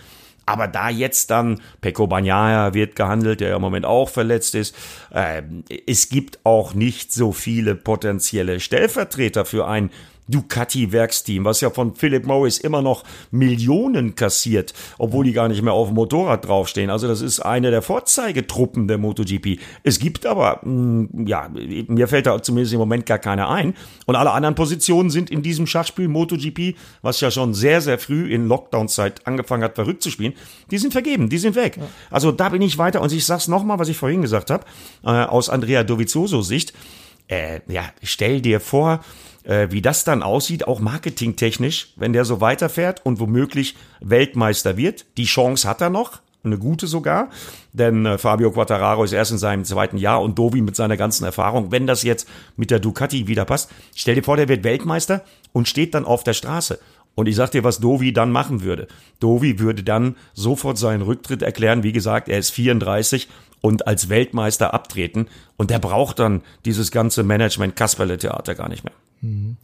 Aber da jetzt dann, Pecco Bagnaia wird gehandelt, der im Moment auch verletzt ist, äh, es gibt auch nicht so viele potenzielle Stellvertreter für ein Ducati-Werksteam, was ja von Philip Morris immer noch Millionen kassiert, obwohl die gar nicht mehr auf dem Motorrad draufstehen. Also das ist eine der Vorzeigetruppen der MotoGP. Es gibt aber, mh, mm, ja, mir fällt da zumindest im Moment gar keiner ein. Und alle anderen Positionen sind in diesem Schachspiel MotoGP, was ja schon sehr, sehr früh in Lockdown-Zeit angefangen hat, verrückt zu spielen, die sind vergeben, die sind weg. Ja. Also da bin ich weiter und ich sag's nochmal, was ich vorhin gesagt habe, äh, aus Andrea Dovizioso Sicht. Äh, ja, stell dir vor, wie das dann aussieht, auch marketingtechnisch, wenn der so weiterfährt und womöglich Weltmeister wird. Die Chance hat er noch, eine gute sogar, denn äh, Fabio Quattararo ist erst in seinem zweiten Jahr und Dovi mit seiner ganzen Erfahrung, wenn das jetzt mit der Ducati wieder passt, stell dir vor, der wird Weltmeister und steht dann auf der Straße. Und ich sag dir, was Dovi dann machen würde. Dovi würde dann sofort seinen Rücktritt erklären. Wie gesagt, er ist 34 und als Weltmeister abtreten. Und der braucht dann dieses ganze Management-Kasperle-Theater gar nicht mehr. Mhm.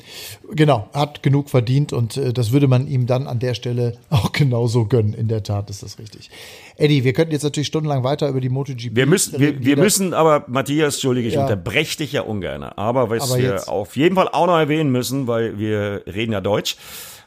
Genau, hat genug verdient und äh, das würde man ihm dann an der Stelle auch genauso gönnen. In der Tat ist das richtig. Eddie, wir könnten jetzt natürlich stundenlang weiter über die MotoGP. Wir müssen, wir, wir müssen aber, Matthias, entschuldige, ich ja. unterbreche dich ja ungern. Aber was aber wir jetzt. auf jeden Fall auch noch erwähnen müssen, weil wir reden ja Deutsch.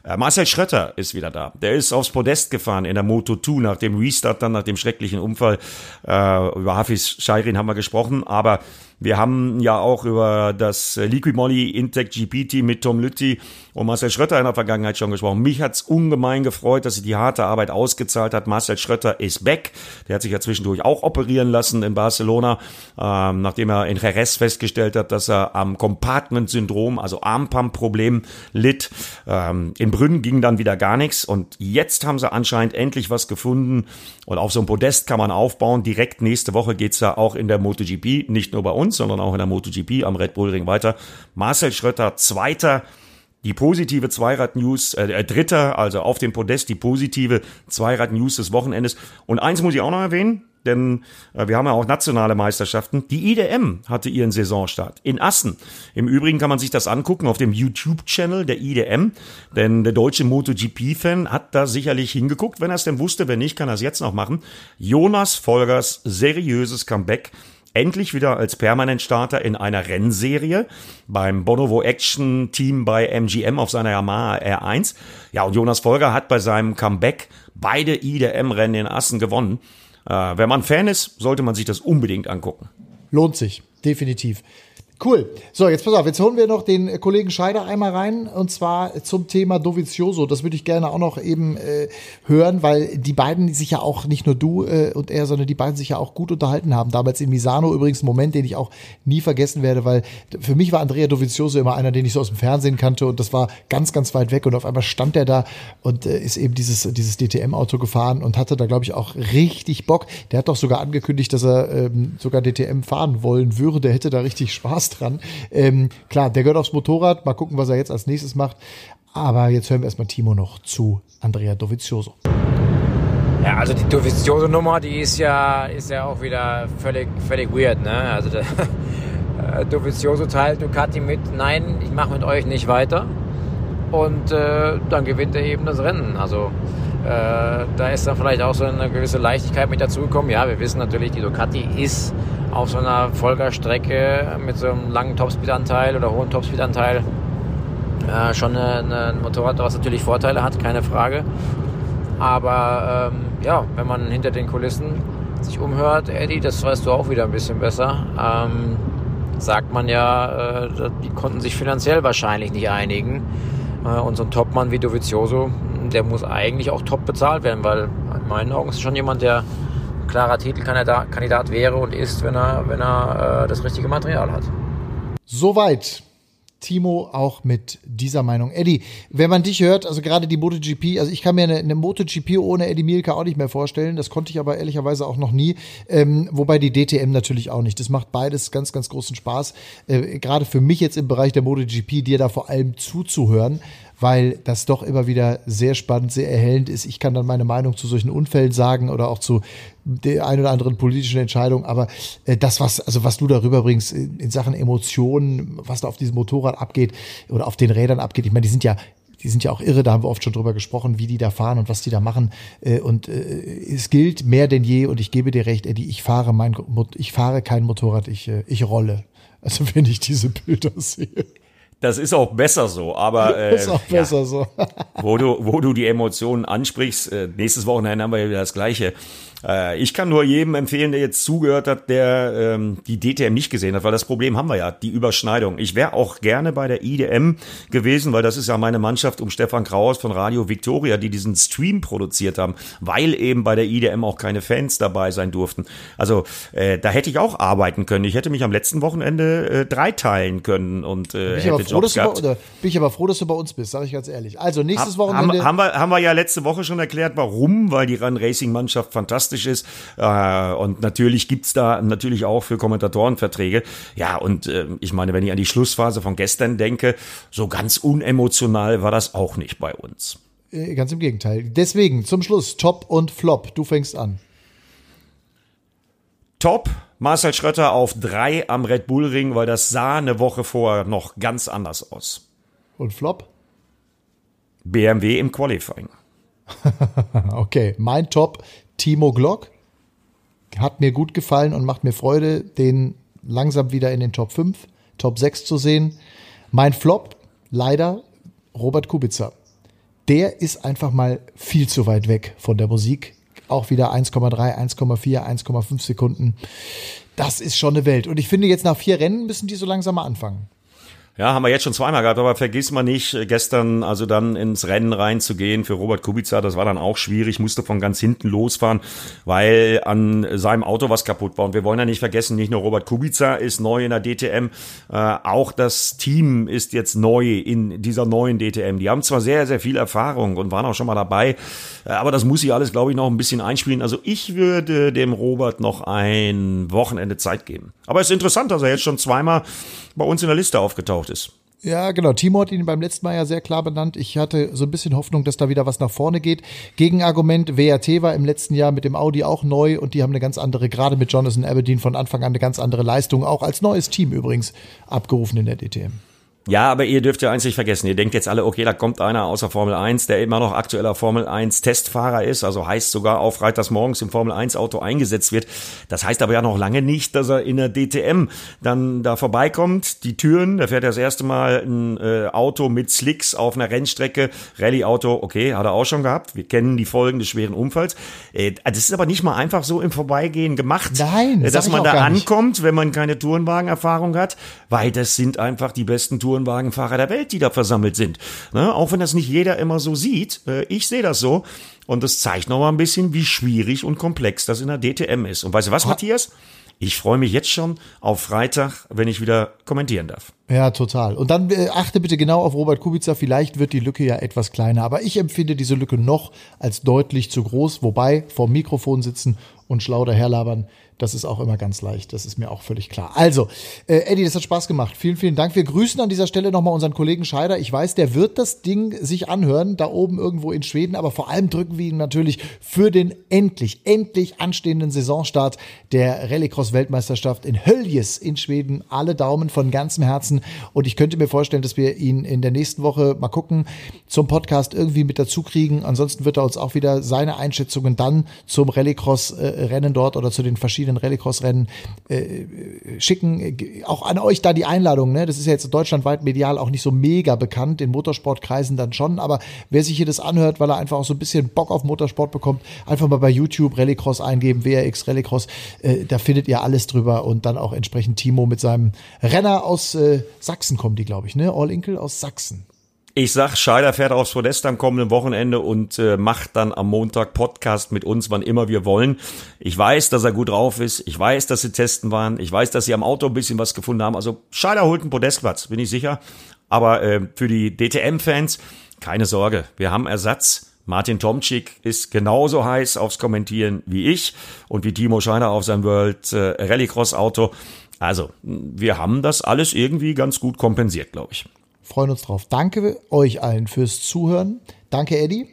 Äh, Marcel Schrötter ist wieder da. Der ist aufs Podest gefahren in der Moto 2 nach dem Restart, dann nach dem schrecklichen Unfall. Äh, über Hafiz Scheirin haben wir gesprochen, aber wir haben ja auch über das Liquid Molly Intec GP Team mit Tom Lütti und Marcel Schrötter in der Vergangenheit schon gesprochen. Mich hat's ungemein gefreut, dass sich die harte Arbeit ausgezahlt hat. Marcel Schrötter ist back. Der hat sich ja zwischendurch auch operieren lassen in Barcelona, ähm, nachdem er in Jerez festgestellt hat, dass er am Compartment-Syndrom, also Armpump-Problem litt. Ähm, in Brünn ging dann wieder gar nichts und jetzt haben sie anscheinend endlich was gefunden und auf so einem Podest kann man aufbauen. Direkt nächste Woche geht's ja auch in der MotoGP, nicht nur bei uns, sondern auch in der MotoGP am Red Bull Ring weiter. Marcel Schrötter, Zweiter die positive Zweirad-News, äh, äh, Dritter, also auf dem Podest, die positive Zweirad-News des Wochenendes. Und eins muss ich auch noch erwähnen, denn äh, wir haben ja auch nationale Meisterschaften. Die IDM hatte ihren Saisonstart in Assen. Im Übrigen kann man sich das angucken auf dem YouTube-Channel der IDM, denn der deutsche MotoGP-Fan hat da sicherlich hingeguckt. Wenn er es denn wusste, wenn nicht, kann er es jetzt noch machen. Jonas Folgers seriöses Comeback endlich wieder als Permanent-Starter in einer Rennserie beim Bonovo Action Team bei MGM auf seiner Yamaha R1. Ja, und Jonas Folger hat bei seinem Comeback beide IDM-Rennen in Assen gewonnen. Äh, wenn man Fan ist, sollte man sich das unbedingt angucken. Lohnt sich, definitiv. Cool. So, jetzt pass auf, jetzt holen wir noch den Kollegen Scheider einmal rein und zwar zum Thema Dovizioso. Das würde ich gerne auch noch eben äh, hören, weil die beiden sich ja auch, nicht nur du äh, und er, sondern die beiden sich ja auch gut unterhalten haben. Damals in Misano übrigens ein Moment, den ich auch nie vergessen werde, weil für mich war Andrea Dovizioso immer einer, den ich so aus dem Fernsehen kannte und das war ganz, ganz weit weg und auf einmal stand er da und äh, ist eben dieses, dieses DTM-Auto gefahren und hatte da, glaube ich, auch richtig Bock. Der hat doch sogar angekündigt, dass er ähm, sogar DTM fahren wollen würde. Der hätte da richtig Spaß dran. Ähm, klar, der gehört aufs Motorrad. Mal gucken, was er jetzt als nächstes macht. Aber jetzt hören wir erstmal Timo noch zu Andrea Dovizioso. Ja, also die Dovizioso-Nummer, die ist ja, ist ja auch wieder völlig, völlig weird. Ne? Also der, äh, Dovizioso teilt Ducati mit, nein, ich mache mit euch nicht weiter. Und äh, dann gewinnt er eben das Rennen. Also äh, da ist dann vielleicht auch so eine gewisse Leichtigkeit mit dazugekommen. Ja, wir wissen natürlich, die Ducati ist auf so einer Folgerstrecke mit so einem langen Topspeed-Anteil oder hohen Topspeed-Anteil äh, schon ein Motorrad, was natürlich Vorteile hat, keine Frage. Aber ähm, ja, wenn man hinter den Kulissen sich umhört, Eddie, das weißt du auch wieder ein bisschen besser, ähm, sagt man ja, äh, die konnten sich finanziell wahrscheinlich nicht einigen. Äh, und so ein Topmann wie Dovizioso, der muss eigentlich auch top bezahlt werden, weil in meinen Augen ist schon jemand, der klarer Titelkandidat wäre und ist, wenn er, wenn er äh, das richtige Material hat. Soweit Timo auch mit dieser Meinung. Eddie, wenn man dich hört, also gerade die MotoGP, also ich kann mir eine, eine MotoGP ohne Eddie Mielke auch nicht mehr vorstellen. Das konnte ich aber ehrlicherweise auch noch nie. Ähm, wobei die DTM natürlich auch nicht. Das macht beides ganz, ganz großen Spaß. Äh, gerade für mich jetzt im Bereich der MotoGP, dir da vor allem zuzuhören weil das doch immer wieder sehr spannend, sehr erhellend ist. Ich kann dann meine Meinung zu solchen Unfällen sagen oder auch zu der ein oder anderen politischen Entscheidung, aber äh, das, was, also was du darüber bringst in, Sachen Emotionen, was da auf diesem Motorrad abgeht oder auf den Rädern abgeht, ich meine, die sind ja die sind ja auch irre, da haben wir oft schon drüber gesprochen, wie die da fahren und was die da machen. Äh, und äh, es gilt mehr denn je, und ich gebe dir recht, Eddie, ich fahre mein, ich fahre kein Motorrad, ich, ich rolle. Also wenn ich diese Bilder sehe. Das ist auch besser so, aber äh, ist auch besser ja, so. wo du wo du die Emotionen ansprichst, äh, nächstes Wochenende haben wir ja wieder das Gleiche. Äh, ich kann nur jedem empfehlen, der jetzt zugehört hat, der ähm, die DTM nicht gesehen hat, weil das Problem haben wir ja, die Überschneidung. Ich wäre auch gerne bei der IDM gewesen, weil das ist ja meine Mannschaft um Stefan Kraus von Radio Victoria, die diesen Stream produziert haben, weil eben bei der IDM auch keine Fans dabei sein durften. Also äh, da hätte ich auch arbeiten können. Ich hätte mich am letzten Wochenende äh, dreiteilen können und äh, bin hätte froh, Jobs gehabt. Bei, bin ich aber froh, dass du bei uns bist, sage ich ganz ehrlich. Also nächstes ha, Wochenende. Haben, haben, wir, haben wir ja letzte Woche schon erklärt, warum, weil die Run Racing Mannschaft fantastisch fantastisch ist. Äh, und natürlich gibt's da natürlich auch für Kommentatoren Verträge. Ja, und äh, ich meine, wenn ich an die Schlussphase von gestern denke, so ganz unemotional war das auch nicht bei uns. Äh, ganz im Gegenteil. Deswegen zum Schluss Top und Flop. Du fängst an. Top. Marcel Schrötter auf drei am Red Bull Ring, weil das sah eine Woche vorher noch ganz anders aus. Und Flop? BMW im Qualifying. okay, mein Top Timo Glock. Hat mir gut gefallen und macht mir Freude, den langsam wieder in den Top 5, Top 6 zu sehen. Mein Flop, leider, Robert Kubica. Der ist einfach mal viel zu weit weg von der Musik. Auch wieder 1,3, 1,4, 1,5 Sekunden. Das ist schon eine Welt. Und ich finde, jetzt nach vier Rennen müssen die so langsam mal anfangen. Ja, haben wir jetzt schon zweimal gehabt, aber vergiss mal nicht, äh, gestern also dann ins Rennen reinzugehen für Robert Kubica, das war dann auch schwierig, musste von ganz hinten losfahren, weil an seinem Auto was kaputt war. Und wir wollen ja nicht vergessen, nicht nur Robert Kubica ist neu in der DTM, äh, auch das Team ist jetzt neu in dieser neuen DTM. Die haben zwar sehr, sehr viel Erfahrung und waren auch schon mal dabei, äh, aber das muss ich alles, glaube ich, noch ein bisschen einspielen. Also ich würde dem Robert noch ein Wochenende Zeit geben. Aber es ist interessant, dass er jetzt schon zweimal bei uns in der Liste aufgetaucht ist. Ja, genau. Timo hat ihn beim letzten Mal ja sehr klar benannt. Ich hatte so ein bisschen Hoffnung, dass da wieder was nach vorne geht. Gegenargument, WRT war im letzten Jahr mit dem Audi auch neu und die haben eine ganz andere, gerade mit Jonathan Aberdeen von Anfang an eine ganz andere Leistung, auch als neues Team übrigens, abgerufen in der DTM. Ja, aber ihr dürft ja eins nicht vergessen. Ihr denkt jetzt alle, okay, da kommt einer außer Formel 1, der immer noch aktueller Formel 1 Testfahrer ist, also heißt sogar auf freitags morgens im Formel 1 Auto eingesetzt wird. Das heißt aber ja noch lange nicht, dass er in der DTM dann da vorbeikommt, die Türen, da fährt er das erste Mal ein äh, Auto mit Slicks auf einer Rennstrecke, Rallye-Auto, okay, hat er auch schon gehabt. Wir kennen die Folgen des schweren Unfalls. Äh, das ist aber nicht mal einfach so im Vorbeigehen gemacht, Nein, äh, dass man da ankommt, wenn man keine Tourenwagenerfahrung hat, weil das sind einfach die besten Touren Tourenwagenfahrer der Welt, die da versammelt sind. Ne? Auch wenn das nicht jeder immer so sieht. Äh, ich sehe das so. Und das zeigt noch mal ein bisschen, wie schwierig und komplex das in der DTM ist. Und weißt du was, Matthias? Ich freue mich jetzt schon auf Freitag, wenn ich wieder kommentieren darf. Ja, total. Und dann äh, achte bitte genau auf Robert Kubica. Vielleicht wird die Lücke ja etwas kleiner. Aber ich empfinde diese Lücke noch als deutlich zu groß. Wobei, vor Mikrofon sitzen und schlau daherlabern, das ist auch immer ganz leicht. Das ist mir auch völlig klar. Also, äh, Eddie, das hat Spaß gemacht. Vielen, vielen Dank. Wir grüßen an dieser Stelle nochmal unseren Kollegen Scheider. Ich weiß, der wird das Ding sich anhören, da oben irgendwo in Schweden. Aber vor allem drücken wir ihn natürlich für den endlich, endlich anstehenden Saisonstart der Rallycross-Weltmeisterschaft in Höljes in Schweden. Alle Daumen von ganzem Herzen. Und ich könnte mir vorstellen, dass wir ihn in der nächsten Woche mal gucken, zum Podcast irgendwie mit dazu kriegen. Ansonsten wird er uns auch wieder seine Einschätzungen dann zum Rallycross-Rennen dort oder zu den verschiedenen verschiedenen Rallycross-Rennen äh, schicken. Auch an euch da die Einladung. Ne? Das ist ja jetzt deutschlandweit medial auch nicht so mega bekannt, in Motorsportkreisen dann schon. Aber wer sich hier das anhört, weil er einfach auch so ein bisschen Bock auf Motorsport bekommt, einfach mal bei YouTube Rallycross eingeben, WRX Rallycross. Äh, da findet ihr alles drüber und dann auch entsprechend Timo mit seinem Renner aus äh, Sachsen kommen die, glaube ich, ne? All Inkel aus Sachsen. Ich sag, Scheider fährt aufs Podest am kommenden Wochenende und äh, macht dann am Montag Podcast mit uns, wann immer wir wollen. Ich weiß, dass er gut drauf ist. Ich weiß, dass sie testen waren. Ich weiß, dass sie am Auto ein bisschen was gefunden haben. Also Scheider holt einen Podestplatz, bin ich sicher. Aber äh, für die DTM-Fans keine Sorge. Wir haben Ersatz. Martin Tomczyk ist genauso heiß aufs Kommentieren wie ich und wie Timo Scheiner auf sein World äh, Rallycross Auto. Also, wir haben das alles irgendwie ganz gut kompensiert, glaube ich freuen uns drauf. Danke euch allen fürs Zuhören. Danke, Eddie.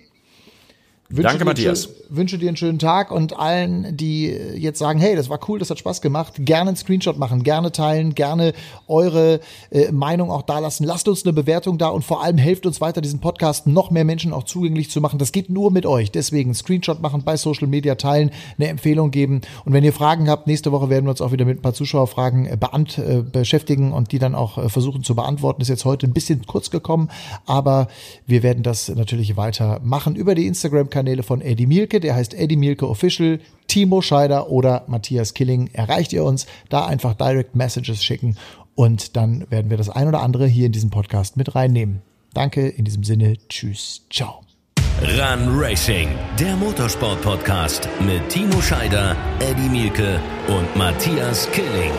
Wünsche Danke, Matthias. Schön, wünsche dir einen schönen Tag und allen, die jetzt sagen, hey, das war cool, das hat Spaß gemacht, gerne einen Screenshot machen, gerne teilen, gerne eure äh, Meinung auch da lassen. Lasst uns eine Bewertung da und vor allem helft uns weiter, diesen Podcast noch mehr Menschen auch zugänglich zu machen. Das geht nur mit euch. Deswegen Screenshot machen, bei Social Media teilen, eine Empfehlung geben. Und wenn ihr Fragen habt, nächste Woche werden wir uns auch wieder mit ein paar Zuschauerfragen äh, beant äh, beschäftigen und die dann auch äh, versuchen zu beantworten. Ist jetzt heute ein bisschen kurz gekommen, aber wir werden das natürlich weiter machen über die Instagram- Kanäle von Eddie Mielke. Der heißt Eddie Mielke Official, Timo Scheider oder Matthias Killing. Erreicht ihr uns, da einfach Direct Messages schicken und dann werden wir das ein oder andere hier in diesem Podcast mit reinnehmen. Danke, in diesem Sinne, tschüss, ciao. Run Racing, der Motorsport-Podcast mit Timo Scheider, Eddie Mielke und Matthias Killing.